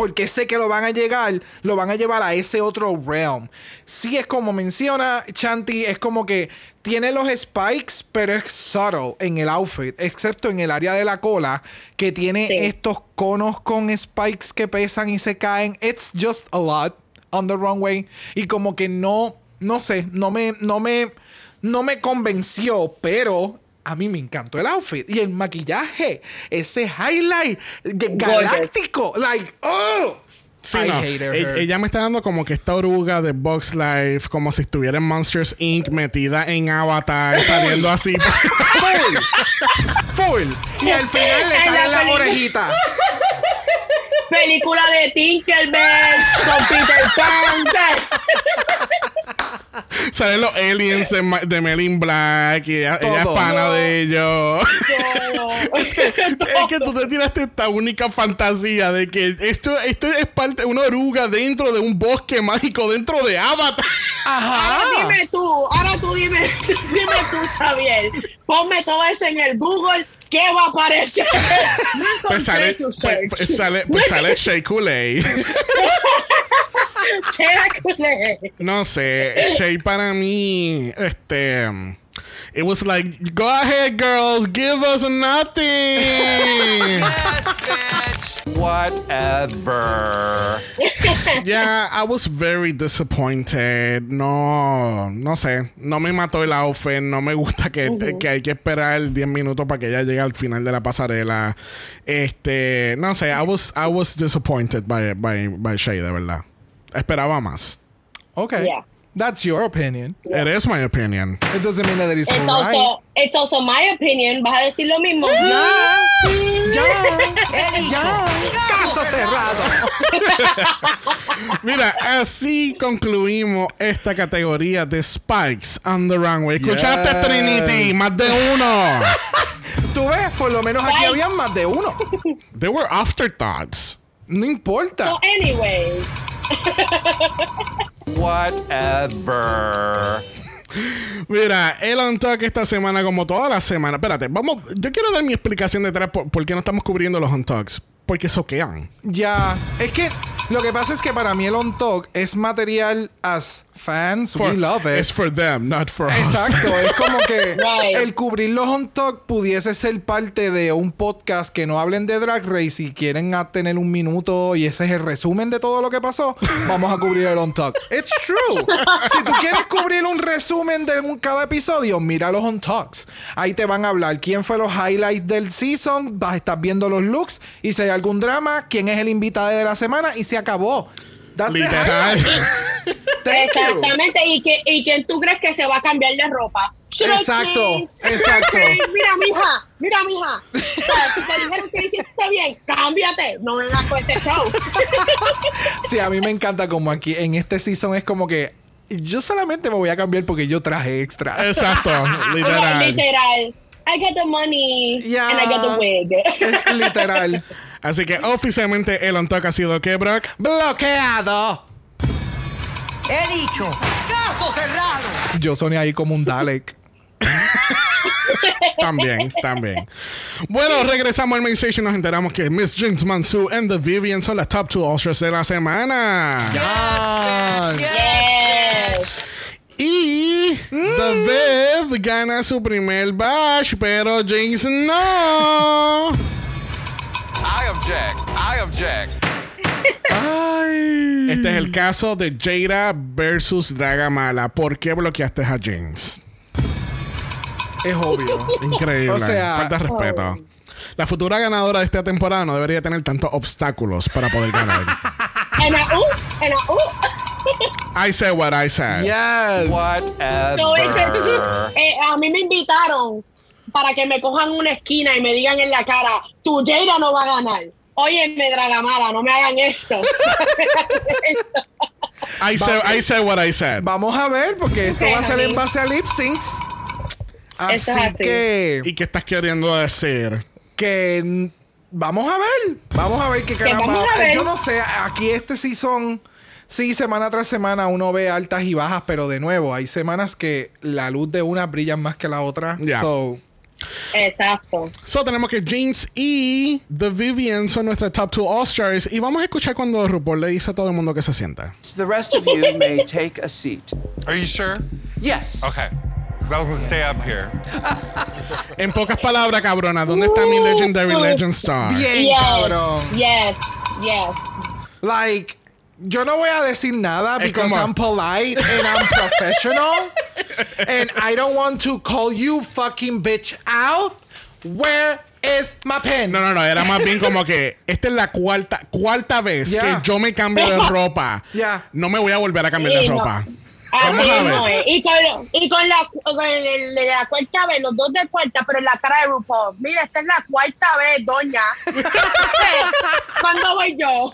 Porque sé que lo van a llegar, lo van a llevar a ese otro realm. Sí, es como menciona Chanti, es como que tiene los spikes, pero es subtle en el outfit, excepto en el área de la cola, que tiene Sí. estos conos con spikes que pesan y se caen. It's just a lot on the runway. Y como que no, no sé, no me, no me, no me convenció, pero a mí me encantó el outfit. Y el maquillaje, ese highlight galáctico. Like, oh, Sí, I no. E- her. Ella me está dando como que esta oruga de Box Life, como si estuviera en Monsters Inc. metida en Avatar, saliendo así. Full. Full. Y al final le sale la orejita. Película de Tinkerbell con Peter Pan. ¿sabes? Salen los aliens de, Ma- de Melin Black y ella, ella es pana No. de ellos. Es que, es que tú te tiraste esta única fantasía de que esto, esto es parte de una oruga dentro de un bosque mágico, dentro de Avatar. Ahora dime tú, ahora tú dime, dime tú, Xavier. Ponme todo eso en el Google. ¿Qué va a aparecer? No Pues sale, tu pues, search. pues sale, pues sale Shea. No sé, Shay para mí, este, it was like, go ahead, girls, give us nothing. Whatever. yeah, I was very disappointed. No, no sé, no me mató el outfit, no me gusta que, que hay que esperar 10 minutos para que ella llegue al final de la pasarela. Este, no sé, I was, I was disappointed by, by, by Shay, de verdad. Esperaba más. Okay. Yeah. That's your opinion. It is my opinion. It doesn't mean that it's It's right. also, it's also my opinion. ¿Vas a decir lo mismo? Ya. He dicho. Caso cerrado. Mira, así concluimos esta categoría de Spikes on the Runway. ¿Escuchaste, Yes. Trinity? Más de uno. Tú ves, por lo menos aquí habían más de uno. They were afterthoughts. No importa. So anyway, Whatever. Mira, el On Talk esta semana, como toda la semana. Espérate, vamos. Yo quiero dar mi explicación detrás por, por qué no estamos cubriendo los On Talks. Porque soquean. Ya. Es que lo que pasa es que para mí el on talk es material as fans. For- we love it. It's for them, not for us. Exacto, es como que Right. el cubrir los on talk pudiese ser parte de un podcast que no hablen de Drag Race y quieren tener un minuto y ese es el resumen de todo lo que pasó. Vamos a cubrir el on talk. It's true. Si tú quieres cubrir un resumen de un- cada episodio, mira los on talks. Ahí te van a hablar quién fue los highlights del season, vas a estar viendo los looks y si hay algún drama, quién es el invitado de la semana y se acabó. That's Literal. exactamente. ¿Y, que, ¿Y quién tú crees que se va a cambiar de ropa? Shrek Exacto, King, exacto. Mira, mija, mira, mija. O sea, si te dijeron que hiciste bien, cámbiate. No vengas con este show. Sí, a mí me encanta como aquí en este season es como que yo solamente me voy a cambiar porque yo traje extra. Exacto, literal. literal. I got the money Yeah. and I got the wig. Es literal. Así que oficialmente el Talk ha sido que, Brock. Bloqueado. He dicho. Caso cerrado. Yo soné ahí como un Dalek. También, también. Bueno, regresamos al main station y nos enteramos que Miss Jinx Mansu and The Vivian son las top two Ultras de la semana. Ah, yes. Y The Viv gana su primer bash, pero Jinx no. I object. I object. ay. Este es el caso de Jada versus Dragamala. ¿Por qué bloqueaste a Jinx? Es obvio. Increíble. O sea- falta de respeto. La futura ganadora de esta temporada no debería tener tantos obstáculos para poder ganar. And a ooh, and a ooh. I said what I said. Yes. So, ese- Whatever. eh, a mí me invitaron para que me cojan una esquina y me digan en la cara, tu Jada no va a ganar. Oye, me dragamala, no me hagan esto. I said, I said what I said. Vamos a ver porque esto va a ser en base a lip syncs. Así, Eso es así. que ¿Y qué estás queriendo decir? que vamos a ver. Vamos a ver qué caramba. ver. Yo no sé, aquí este season Sí, semana tras semana uno ve altas y bajas, pero de nuevo, hay semanas que la luz de una brilla más que la otra. Ya. So, Exacto. So tenemos que Jinx y The Vivian son nuestras top two All-Stars. Y vamos a escuchar cuando RuPaul le dice a todo el mundo que se sienta. The rest of you may take a seat. Are you sure? Yes. Okay. I was gonna stay up here. En pocas palabras, cabrona, ¿dónde está mi Legendary Legend Star? bien, yes. cabrón. Yes. Yes. Like, yo no voy a decir nada Es because como- I'm polite and I'm professional. and I don't want to call you fucking bitch out. Where is my pen. No, no, no, era más bien como que esta es la cuarta, cuarta vez Ya. que yo me cambio de ropa. Ya. No me voy a volver a cambiar de Sí, no. Así no es. Y con, lo- y con la, con el la cuarta vez, los dos de cuarta, pero en la cara de RuPaul. Mira, esta es la cuarta vez, doña. ¿Cuándo voy yo?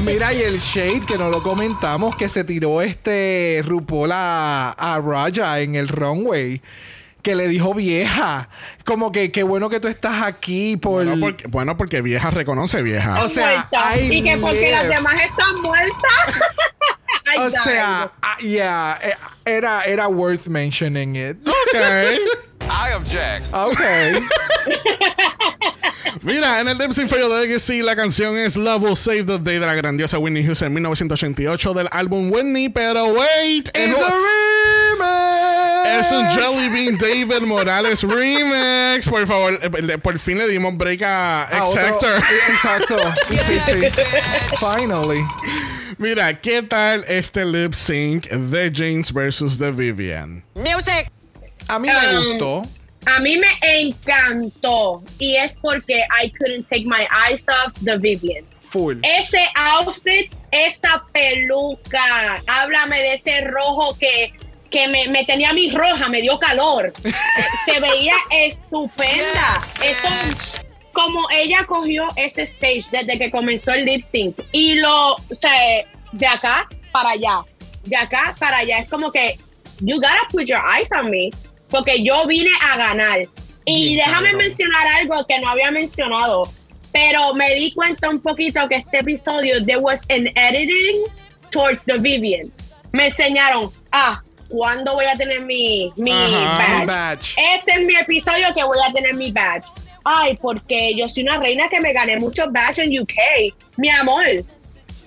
Mira, y el shade que no lo comentamos, que se tiró este RuPaul a, a Raja en el runway. Que le dijo vieja. Como que qué bueno que tú estás aquí por. Bueno porque, bueno, porque vieja reconoce vieja. O sea, y que porque las demás están muertas. I O died. sea, ah, yeah, eh, era, era worth mentioning it. Ok. I object. Ok. Mira, en el Sync Fail Legacy la canción es Love Will Save the Day de la grandiosa Whitney Houston en 1988 del álbum Whitney, pero wait, es, It's a remix. Es un Jelly Bean David Morales remix. Por favor, eh, por fin le dimos break a X-Factor. Exacto. Sí, sí. Finally. Mira, ¿qué tal este lip sync de James versus The Vivian? Music. A mí me Um, gustó. A mí me encantó. Y es porque I couldn't take my eyes off the Vivian. Full. Ese outfit, esa peluca, háblame de ese rojo que, que me, me tenía mí roja, me dio calor. Se veía estupenda. Eso, como ella cogió ese stage desde que comenzó el lip sync y lo, o sea, de acá para allá, de acá para allá, es como que you gotta put your eyes on me, porque yo vine a ganar. Y Bien, déjame cabrón. mencionar algo que no había mencionado, pero me di cuenta un poquito que este episodio there was an editing towards the Vivian. Me enseñaron, ah, ¿cuándo voy a tener mi, mi Ajá, badge? badge. Este es mi episodio que voy a tener mi badge. Ay, porque yo soy una reina que me gané muchos badges en UK. Mi amor,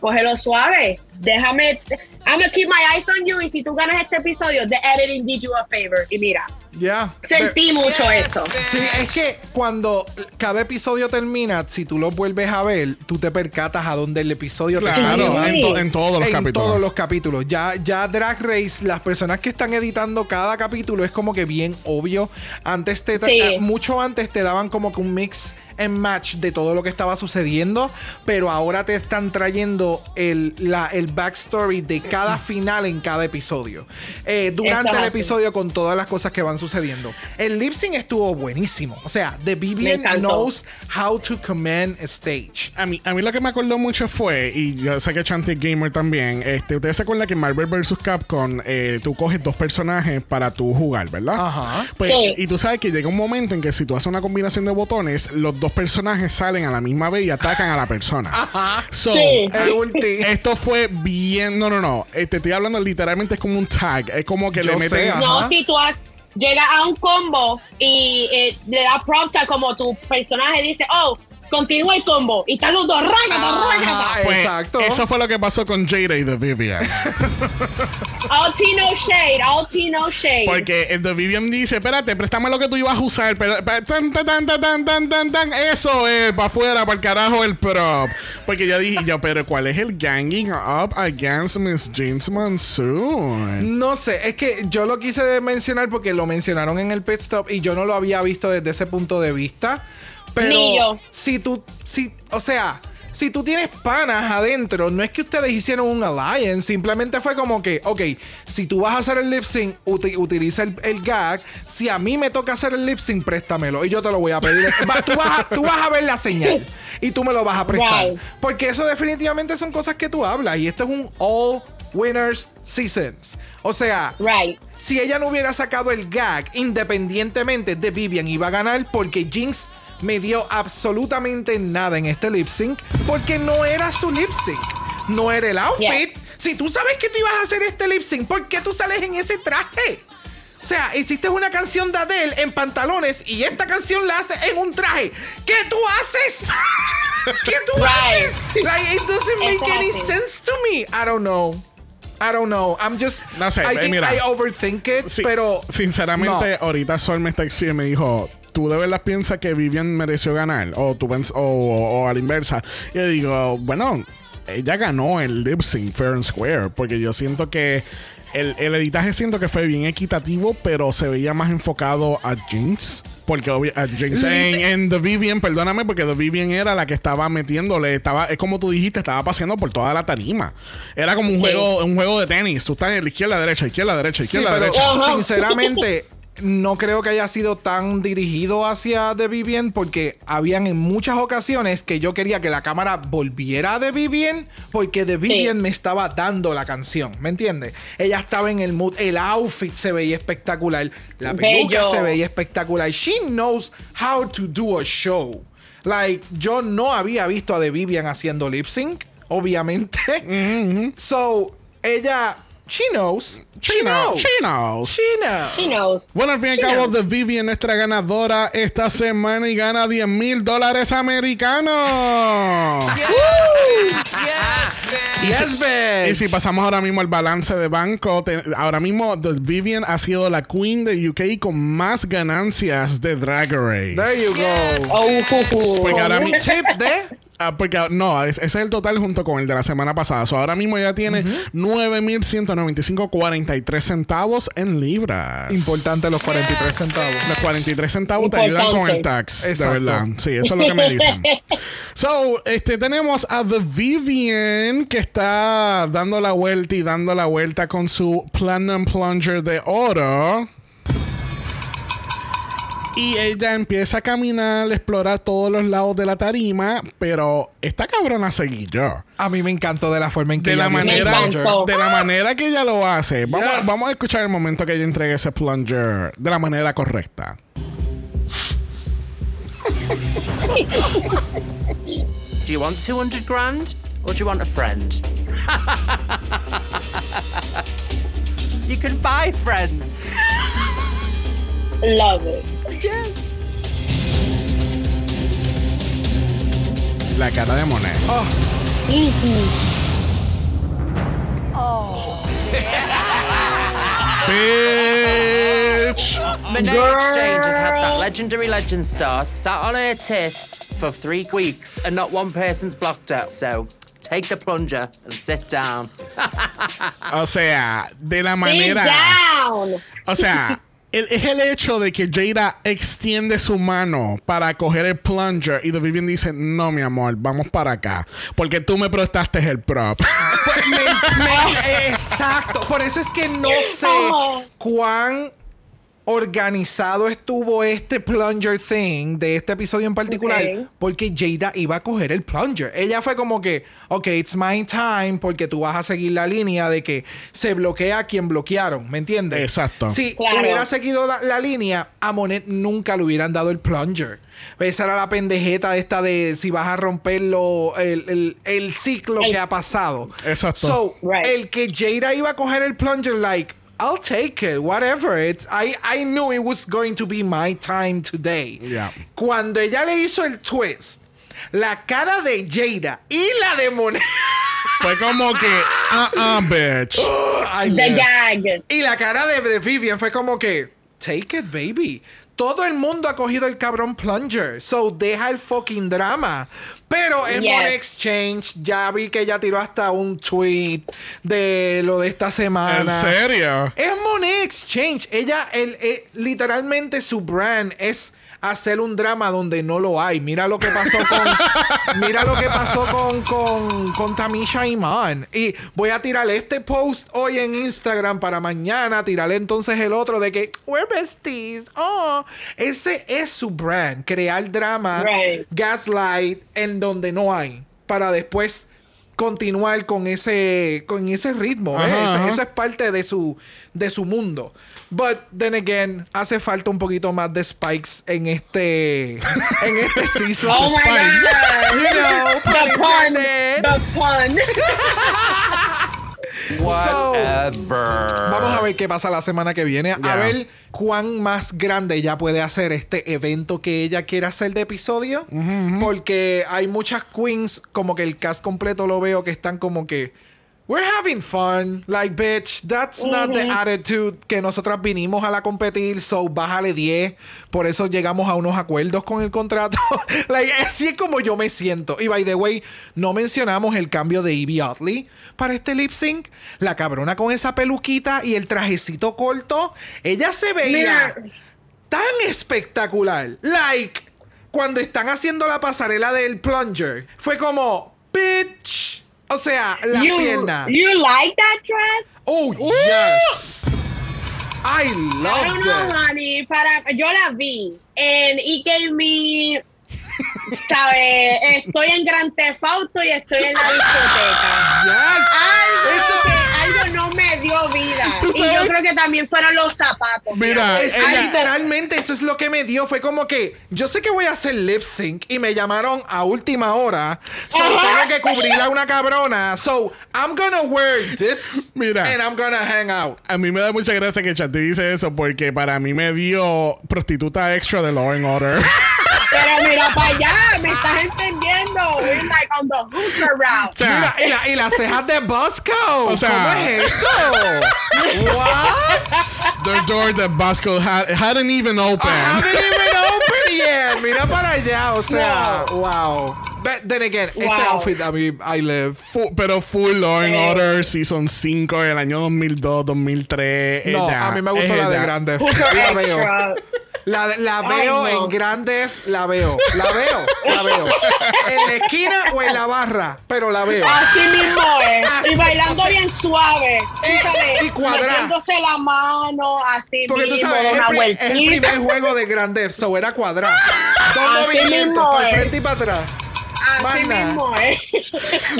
cógelo suave. Déjame. I'm gonna keep my eyes on you. Y si tú ganas este episodio, the editing did you a favor. Y mira, Ya. sentí mucho eso. Sí, es que cuando cada episodio termina, si tú lo vuelves a ver, tú te percatas a dónde el episodio Claro, llevando. en, to- en todos los en capítulos. todos los capítulos. Ya, ya Drag Race, las personas que están editando cada capítulo es como que bien obvio. Antes te Sí. mucho antes te daban como que un mix and match de todo lo que estaba sucediendo, pero ahora te están trayendo el, la, el backstory de cada final en cada episodio. Eh, durante el episodio con todas las cosas que van sucediendo. El lip sync estuvo buenísimo. O sea, The Vivian knows how to command a stage. A mí, a mí lo que me acordó mucho fue, y yo sé que Chanty es Gamer también, este, ustedes se acuerdan que en Marvel vs. Capcom eh, tú coges dos personajes para tú jugar, ¿verdad? Ajá. Pues, Sí. Y tú sabes que llega un momento en que si tú haces una combinación de botones, los dos personajes salen a la misma vez y atacan a la persona. Ajá. So, Sí. El. Esto fue bien. No, no, no. Eh, Te estoy hablando literalmente es como un tag. Es como que Yo le meten. sé. No, si tú has, llegas a un combo y eh, le das props a como tu personaje dice, oh, continúa el combo. Y están los dos, rágata, Ajá. rágata. Pues, Exacto. Eso fue lo que pasó con Jada y The Vivian. All tea, no shade, all tea, no shade. Porque el The Vivian dice: Espérate, préstame lo que tú ibas a usar. pero- pero- tan, tan, tan, tan, tan, tan, tan, tan. Eso es, para afuera, para el carajo el prop. Porque yo dije: yo, Pero ¿cuál es el ganging up against Miss James Monsoon? No sé, es que yo lo quise mencionar porque lo mencionaron en el pit stop y yo no lo había visto desde ese punto de vista. Pero Ni yo. si tú, si, o sea, si tú tienes panas adentro, no es que ustedes hicieron un alliance, simplemente fue como que, ok, si tú vas a hacer el lip sync, uti- utiliza el, el gag. Si a mí me toca hacer el lip sync, préstamelo y yo te lo voy a pedir. Va, tú, vas a, tú vas a ver la señal y tú me lo vas a prestar. Porque eso definitivamente son cosas que tú hablas y esto es un all winners seasons. O sea, Right. si ella no hubiera sacado el gag independientemente de Vivian iba a ganar porque Jinx me dio absolutamente nada en este lip sync porque no era su lip sync, no era el outfit. Si tú sabes que tú ibas a hacer este lip sync, ¿por qué tú sales en ese traje? O sea, hiciste una canción de Adele en pantalones y esta canción la haces en un traje. ¿Qué tú haces? ¿Qué tú Right. haces? Like, it doesn't make any sense to me. I don't know. I don't know. I'm just. No sé, I eh, think mira. I overthink it, Sí, pero. sinceramente, ahorita Sol me está exigiendo y me dijo. ¿Tú de verdad piensas que Vivian mereció ganar? O, tú pens- o, o- o a la inversa. Y yo digo, bueno, ella ganó el lip sync fair and square. Porque yo siento que el, el editaje siento que fue bien equitativo, pero se veía más enfocado a Jinx. Porque obvi- a Jinx en, en The Vivian, perdóname, porque The Vivian era la que estaba metiéndole, estaba, es como tú dijiste, estaba paseando por toda la tarima. Era como un Sí. juego, un juego de tenis. Tú estás en la izquierda, derecha, izquierda, derecha, Sí, izquierda, pero derecha. sinceramente no creo que haya sido tan dirigido hacia The Vivian porque habían en muchas ocasiones que yo quería que la cámara volviera a The Vivian porque The Vivian me estaba dando la canción, ¿me entiendes? Ella estaba en el mood, el outfit se veía espectacular, la peluca Bello. se veía espectacular. She knows how to do a show. Like, yo no había visto a The Vivian haciendo lip sync, obviamente. So, ella, she knows. She, She knows. knows. She knows. She knows. She knows. Bueno, al fin y al cabo. The Vivian, nuestra ganadora esta semana y gana 10 mil dólares americanos. Yes, bitch. Y si pasamos ahora mismo al balance de banco, te- ahora mismo The Vivian ha sido la queen de UK con más ganancias de Drag Race. There you go. Oh, Porque ahora mi- Tip de Ah, porque ah, no, es- ese es el total junto con el de la semana pasada. So, ahora mismo ya tiene 9.195.43 centavos en libras. importante los 43 centavos. Los 43 centavos te ayudan con el Importante. tax. Exacto. De verdad. Sí, eso es lo que me dicen. so, este, tenemos a The Vivian que está dando la vuelta y dando la vuelta con su Platinum Plunger de oro. Y ella empieza a caminar, a explorar todos los lados de la tarima, pero esta cabrona seguí yo. A mí me encantó de la forma en que De la, ella ese manera, de la manera que ella lo hace. Vamos, Yes. vamos a escuchar el momento que ella entregue ese plunger de la manera correcta. Do you want 200 grand or do you want a friend? you can buy friends. Love it. Yes. La cara de Monet. Oh. Bitch. Monet Exchange has had that legendary legend star sat on her tit for three weeks and not one person's blocked her. So take the plunger and sit down. O sea, de la manera. Sit down. O sea, el- es el hecho de que Jada extiende su mano para coger el plunger y The Vivian dice: No, mi amor, vamos para acá. Porque tú me prestaste el prop. Me- me- exacto. Por eso es que no sé cuán organizado estuvo este plunger thing de este episodio en particular. Porque Jada iba a coger el plunger. Ella fue como que, ok, it's my time, porque tú vas a seguir la línea de que se bloquea a quien bloquearon. ¿Me entiendes? Exacto. Si Claro. hubiera seguido la, la línea, a Monet nunca le hubieran dado el plunger. Esa era la pendejeta esta de si vas a romperlo, el, el- el ciclo El- que ha pasado. Exacto. So, Right. el que Jada iba a coger el plunger, like, I'll take it, whatever. It's, I, I knew it was going to be my time today. Yeah. Cuando ella le hizo el twist, la cara de Jada y la de Monet. Fue como que, ah, ah, bitch. Ay, The gag. Y la cara de, de Vivian fue como que, take it, baby. Todo el mundo ha cogido el cabrón plunger. So deja el fucking drama. Pero en Yes. Money Exchange ya vi que ella tiró hasta un tweet de lo de esta ¿En semana. serio? Es Money Exchange. Ella, el, eh, literalmente su brand es hacer un drama donde no lo hay. Mira lo que pasó con. mira lo que pasó con, con, con Tamisha Iman. Y voy a tirar este post hoy en Instagram para mañana. Tirarle entonces el otro de que we're besties. Oh. Ese es su brand. Crear drama, Right. gaslight en donde no hay. Para después continuar con ese con ese ritmo. Eso- eso es parte de su de su mundo. But then again, hace falta un poquito más de spikes en este en este season. Oh my Spikes. God. You know, The pun. The pun. Whatever. Vamos a ver qué pasa la semana que viene. Yeah. A ver cuán más grande ella puede hacer este evento que ella quiere hacer de episodio. Porque hay muchas queens, como que el cast completo lo veo que están como que. We're having fun. Like, bitch, that's not the attitude que nosotras vinimos a la competir. So, bájale 10. Por eso llegamos a unos acuerdos con el contrato. like, así es como yo me siento. Y by the way, no mencionamos el cambio de Evie Oddly para este lip sync. La cabrona con esa peluquita y el trajecito corto. Ella se veía. Mira. tan espectacular. Like, cuando están haciendo la pasarela del plunger, fue como, bitch. O sea, la you, pierna. You like that dress? Oh, yes. I I don't love know, that. honey. Para, yo la vi. And it gave me. ¿Sabes? Estoy en Gran Theft Auto y estoy en la discoteca. Yes. Eso- dio vida. ¿Tú Y yo creo que también fueron los zapatos. Mira, Es que ella- literalmente eso es lo que me dio. Fue como que yo sé que voy a hacer lip sync y me llamaron a última hora. So tengo que cubrir a una cabrona. So I'm gonna wear this. Mira. And I'm gonna hang out. A mí me da mucha gracia que Chanti dice eso porque para mí me dio prostituta extra de Law and Order. Pero mira para allá, me estás entendiendo. We're like on the hooker route. O sea, Mira, y, la- y las cejas de Bosco. O sea- ¿Cómo es esto? What? the door that Bosco had, hadn't even opened. I haven't even opened yet. Mira para allá. O sea, wow. But then again, este Wow. outfit a mí, I live. Fu- pero full Law and. Order Season 5 del año 2002, 2003. No, ella- a mí me gustó la de Grande. La veo. La, Ay, veo no. en grande, la veo, la veo, la veo. En la esquina o en la barra, pero la veo. Así mismo es. Así, y bailando o sea, bien suave. Tú y- sabes, y cuadrada. metiéndose la mano, así Porque tú mismo, sabes, es el, es el primer juego de grande, so era cuadrado. Dos Así movimientos, para el frente y para atrás. Así mismo es.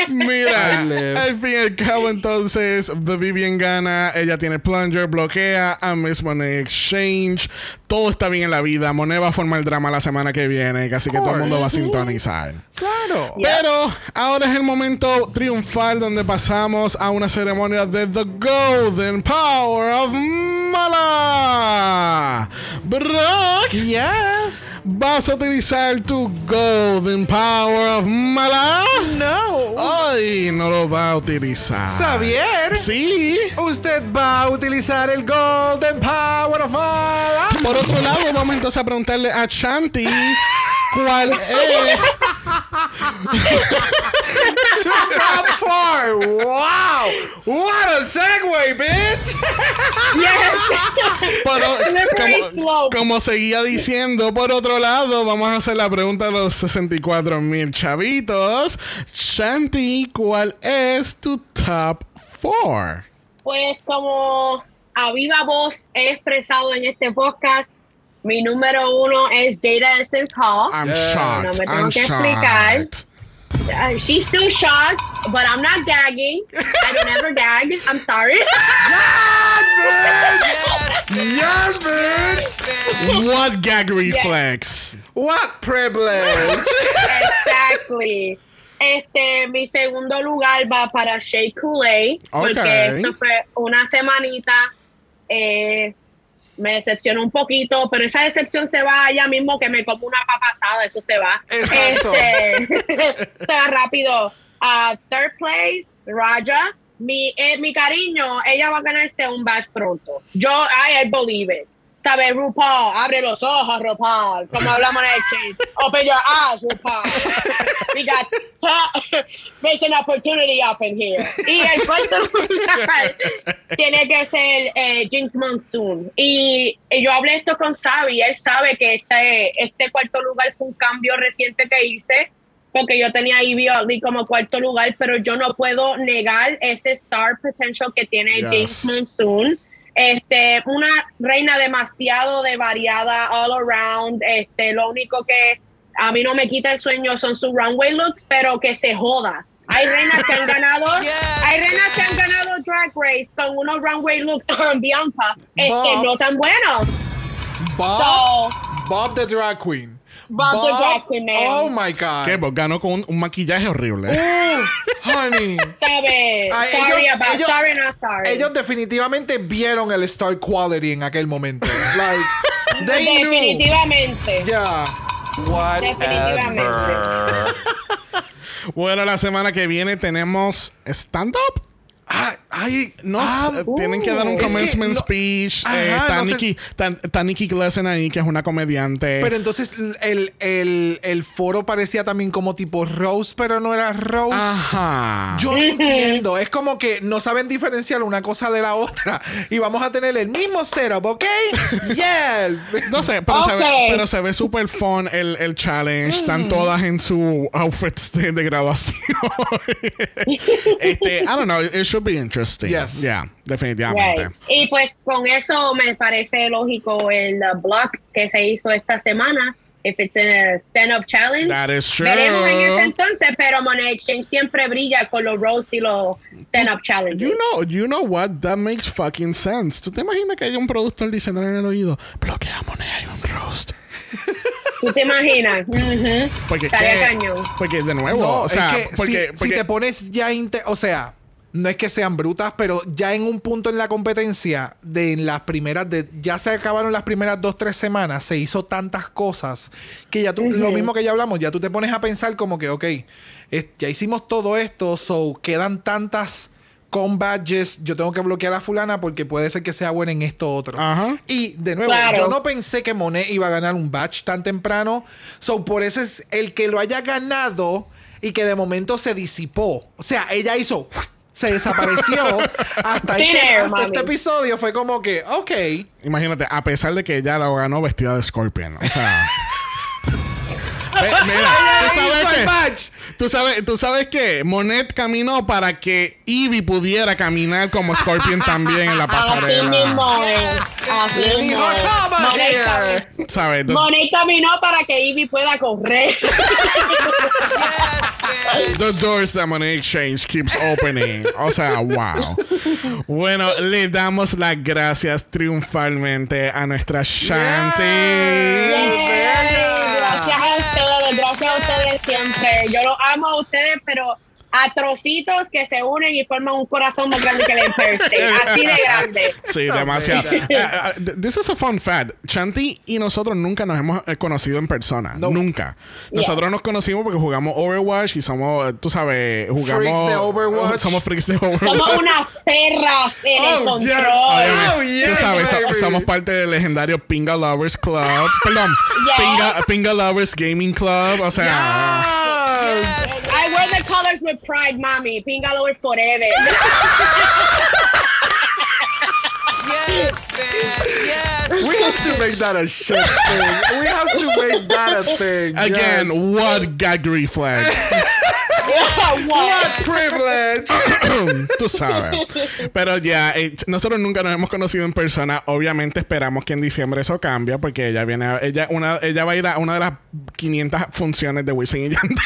Mira, al fin y al cabo, entonces, The Vivian gana. Ella tiene plunger, bloquea a Miss Monet Exchange. Todo está bien en la vida. Monet va a formar el drama la semana que viene. Así que todo el mundo va a sintonizar. Claro. Pero ahora es el momento triunfal donde pasamos a una ceremonia de The Golden Power of Mala. Brock, Yes. ¿vas a utilizar tu Golden Power of Mala? No. Ay, no lo va a utilizar. Xavier. Sí. Usted va a utilizar el Golden Power of Mala. Por otro lado, vamos entonces a preguntarle a Shanti cuál es. Top four. Wow. What a segue, bitch. Yes. Pero, como, como seguía diciendo, por otro lado, vamos a hacer la pregunta de los 64 mil chavitos. Shanti, ¿cuál es tu top 4? Pues como a viva voz he expresado en este podcast, mi número uno es Jada Essence Hall. I'm Yes. shocked. No me tengo I'm que explicar. Uh, she's still shocked, but I'm not gagging. I don't ever gag. I'm sorry. Yes, bitch. What gag reflex? What privilege. exactly. Este, mi segundo lugar va para Shea Coulee, porque Ok. esto fue una semanita. eh, me decepcionó un poquito, pero esa decepción se va ya mismo que me como una papasada, eso se va. Exacto. Este, se va rápido. Ah, third place, Raja. Mi, eh, mi cariño, ella va a ganarse un badge pronto. Yo, I, I believe it. ¿Sabe, RuPaul? Abre los ojos, RuPaul. Como hablamos en el exchange. Open your eyes, RuPaul. We got there's an opportunity up in here. Y el cuarto lugar tiene que ser eh, Jinx Monsoon. Y, yo hablé esto con Xavi. Él sabe que este, este cuarto lugar fue un cambio reciente que hice. Porque yo tenía a Ivy como cuarto lugar, pero yo no puedo negar ese star potential que tiene Yes. Jinx Monsoon. Este, una reina demasiado de variada all around. Este, lo único que a mí no me quita el sueño son sus runway looks, pero que se joda. Hay reinas que han ganado, hay reinas que han ganado Drag Race con unos runway looks Bianca, este, Bob. no tan buenos. Bob, So, Bob the drag queen. Bob man. Oh my god. ¿Qué? Pues ganó con un, un maquillaje horrible. Uh, honey. sabe, Ay, sorry ellos- about, ellos- sorry not sorry. Ellos definitivamente vieron el star quality en aquel momento. Like, they knew. Definitivamente. Yeah. Definitivamente. Bueno, la semana que viene tenemos stand-up. Ah, ay, No, ah, tienen que dar un es que commencement no- speech. Ajá, eh, está, no Nikki, está, está Nikki Glassen ahí, que es una comediante. Pero entonces el, el, el foro parecía también como tipo Rose, pero no era Rose. Ajá. Yo no entiendo. Es como que no saben diferenciar una cosa de la otra. Y vamos a tener el mismo setup, ¿ok? yes. No sé, pero, se, ve, Ok. pero se ve súper fun el, el challenge. Están todas en su outfits de, de graduación. este, I don't know, it should be interesting. Yes. Yeah, definitivamente. Right. Y pues con eso me parece lógico el uh, blog que se hizo esta semana. If it's in a stand-up challenge. That is true. Veremos en ese entonces, pero Monet Exchange siempre brilla con los roast y los stand-up challenges. You know, you know what? That makes fucking sense. ¿Tú te imaginas que hay un productor diciendo en el oído, bloquea moneda, hay un roast? ¿Tú te imaginas? Ujú. Porque, Estaría porque de nuevo, No, o sea, es que porque, si, si porque- te pones ya. o sea, no es que sean brutas, pero ya en un punto en la competencia, de en las primeras. de Ya se acabaron las primeras dos, tres semanas, se hizo tantas cosas que ya tú. Lo mismo que ya hablamos, ya tú te pones a pensar como que, ok, es- ya hicimos todo esto, so quedan tantas. Con badges, yo tengo que bloquear a fulana porque puede ser que sea buena en esto otro. Ajá. Y de nuevo, Claro. yo no pensé que Monet iba a ganar un badge tan temprano. So, por eso es el que lo haya ganado y que de momento se disipó. O sea, ella hizo. Se desapareció hasta, este, hasta mami. este episodio. Fue como que, ok. Imagínate, a pesar de que ella lo ganó vestida de Scorpion. O sea. Mira, ¿tú sabes, badge. ¿Tú sabes, tú sabes que Monet caminó para que Ivy pudiera caminar como Scorpion también en la Así pasarela. mismo es. Así mismo es. "Come Monet here". cami- ¿Sabes? The, Monet caminó para que Ivy pueda correr. the doors that Monet Exchange keeps opening. O sea, wow. Bueno, le damos las gracias triunfalmente a nuestra Shanti. Gracias siempre. Yo los amo a ustedes, pero a trocitos que se unen y forman un corazón más grande que el Empire State. Así de grande. Sí, demasiado. Eh, eh, this is a fun fact. Chanti y nosotros nunca nos hemos eh, conocido en persona. Nunca. Nosotros nos conocimos porque jugamos Overwatch y somos, tú sabes, jugamos. Freaks de Overwatch. Somos freaks de Overwatch. Somos unas perras en el Oh, control. Oh, yes, tú sabes, so- somos parte del legendario Pinga Lovers Club. Perdón, Yes. Pinga, Pinga Lovers Gaming Club. O sea, I wear the colors with pride, mami. Pingalover forever. Yes, man. Yes. We have to make that a shit thing. We have to make that a thing. again, Yes. what gag reflex. What privilege. Tú sabes. Pero ya, eh, nosotros nunca nos hemos conocido en persona. Obviamente esperamos que en diciembre eso cambie porque ella viene a- ella una ella va a ir a una de las 500 funciones de Wisin y Yandel.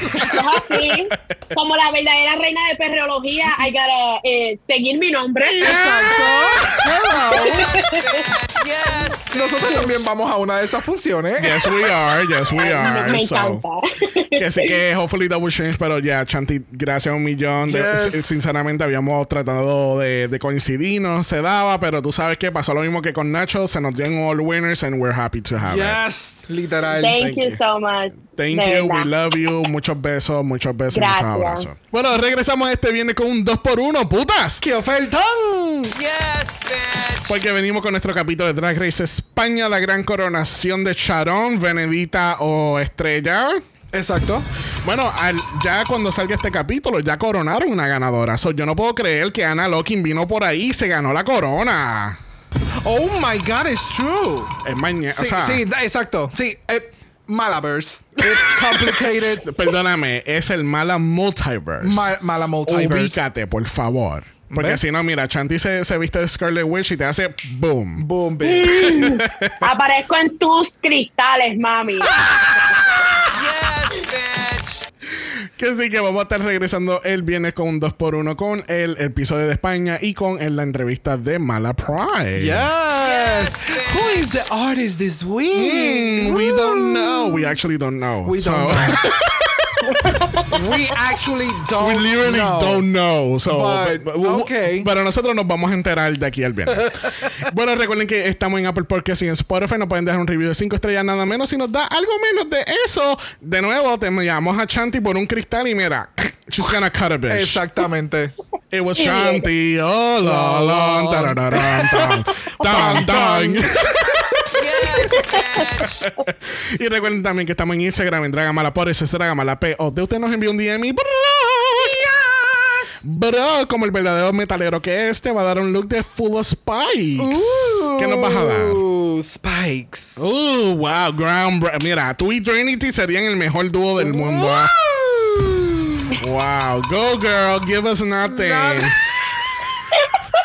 Es así. Como la verdadera reina de perreología, I gotta eh, seguir mi nombre. Yes. Nosotros también vamos a una de esas funciones. yes, we are. Yes, we are. Me So, encanta. que sí que hopefully that will change, pero ya, Chanti, gracias a un millón. Yes. Sinceramente, habíamos tratado de, de coincidir, no se daba, pero tú sabes que pasó lo mismo que con Nacho, se nos dieron all winners and we're happy to have it. Yes, literal. Thank, Thank you, you. so much. Thank De you, we love you. Muchos besos, muchos besos, Gracias. muchos abrazos. Bueno, regresamos este viernes con un 2x1, putas. ¡Qué ofertón! Yes, bitch. Porque venimos con nuestro capítulo de Drag Race España, la gran coronación de Sharon, Venedita o Estrella. Exacto. Bueno, al- ya cuando salga este capítulo, ya coronaron una ganadora. So, yo no puedo creer que Ana Locking vino por ahí y se ganó la corona. Oh my God, it's true. Es mañana. Sí, o sea, sí, exacto. Sí, eh, Malaverse. It's complicated. Perdóname, es el mala multiverse. Ma- mala multiverse. Ubícate, por favor. Porque ¿Ves? si no, mira, Chanti se, se viste de Scarlet Witch y te hace boom. Boom, baby. Aparezco en tus cristales, mami. Que sí, que vamos a estar regresando el viernes con un 2x1 con el episodio de España y con el- la entrevista de Mala Pride. yes. Who is the artist this week? Mm, we don't know. We actually don't know. We So- don't know. We actually don't We literally know. don't know. So, But, but- but- okay. Pero nosotros nos vamos a enterar de aquí al viernes. bueno, recuerden que estamos en Apple Podcast y en Spotify. Nos pueden dejar un review de 5 estrellas nada menos. Si nos da algo menos de eso, de nuevo te llamamos a Chanti por un cristal y mira, she's gonna cut a bitch. Exactamente. It was Shanti all along. Tarararán, tan, tan, tan. y recuerden también que estamos en Instagram en Dragamala por eso es Dragamala P. O de usted nos envió un DM y bro. Como el verdadero metalero que es, te va a dar un look de full of spikes. ¿Qué nos vas a dar? Uh, Spikes. Uh, wow, ground. Mira, tú y Trinity serían el mejor dúo del mundo. Wow, go girl, give us nothing.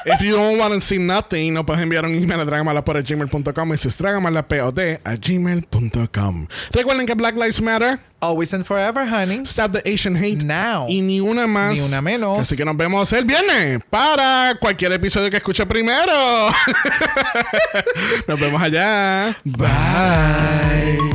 If you don't want to see nothing, no puedes enviar un email a dragamalapod@gmail.com y si es dragamalapod a gmail.com. Recuerden que Black Lives Matter. Always and forever, honey. Stop the Asian hate. Now. Y ni una más. Ni una menos. Así que nos vemos el viernes para cualquier episodio que escuche primero. nos vemos allá. Bye.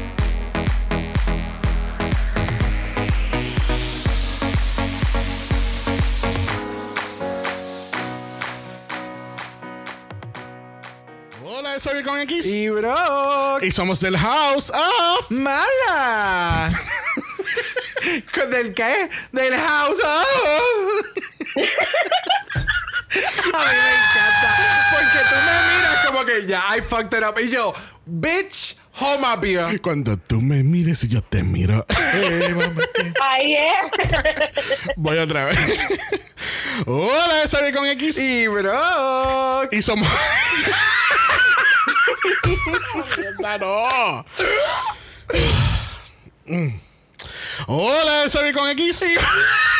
Soy con X. Y bro. Y somos del House of Mala. ¿Del qué? Del House of. A mí me encanta. Porque tú me miras como que ya, I fucked it up. Y yo, bitch, home up here. Cuando tú me mires y yo te miro. Ahí es. Voy otra vez. Hola, soy con X. Y bro. Y somos. Mierda, no. Mm. Hola, soy con X.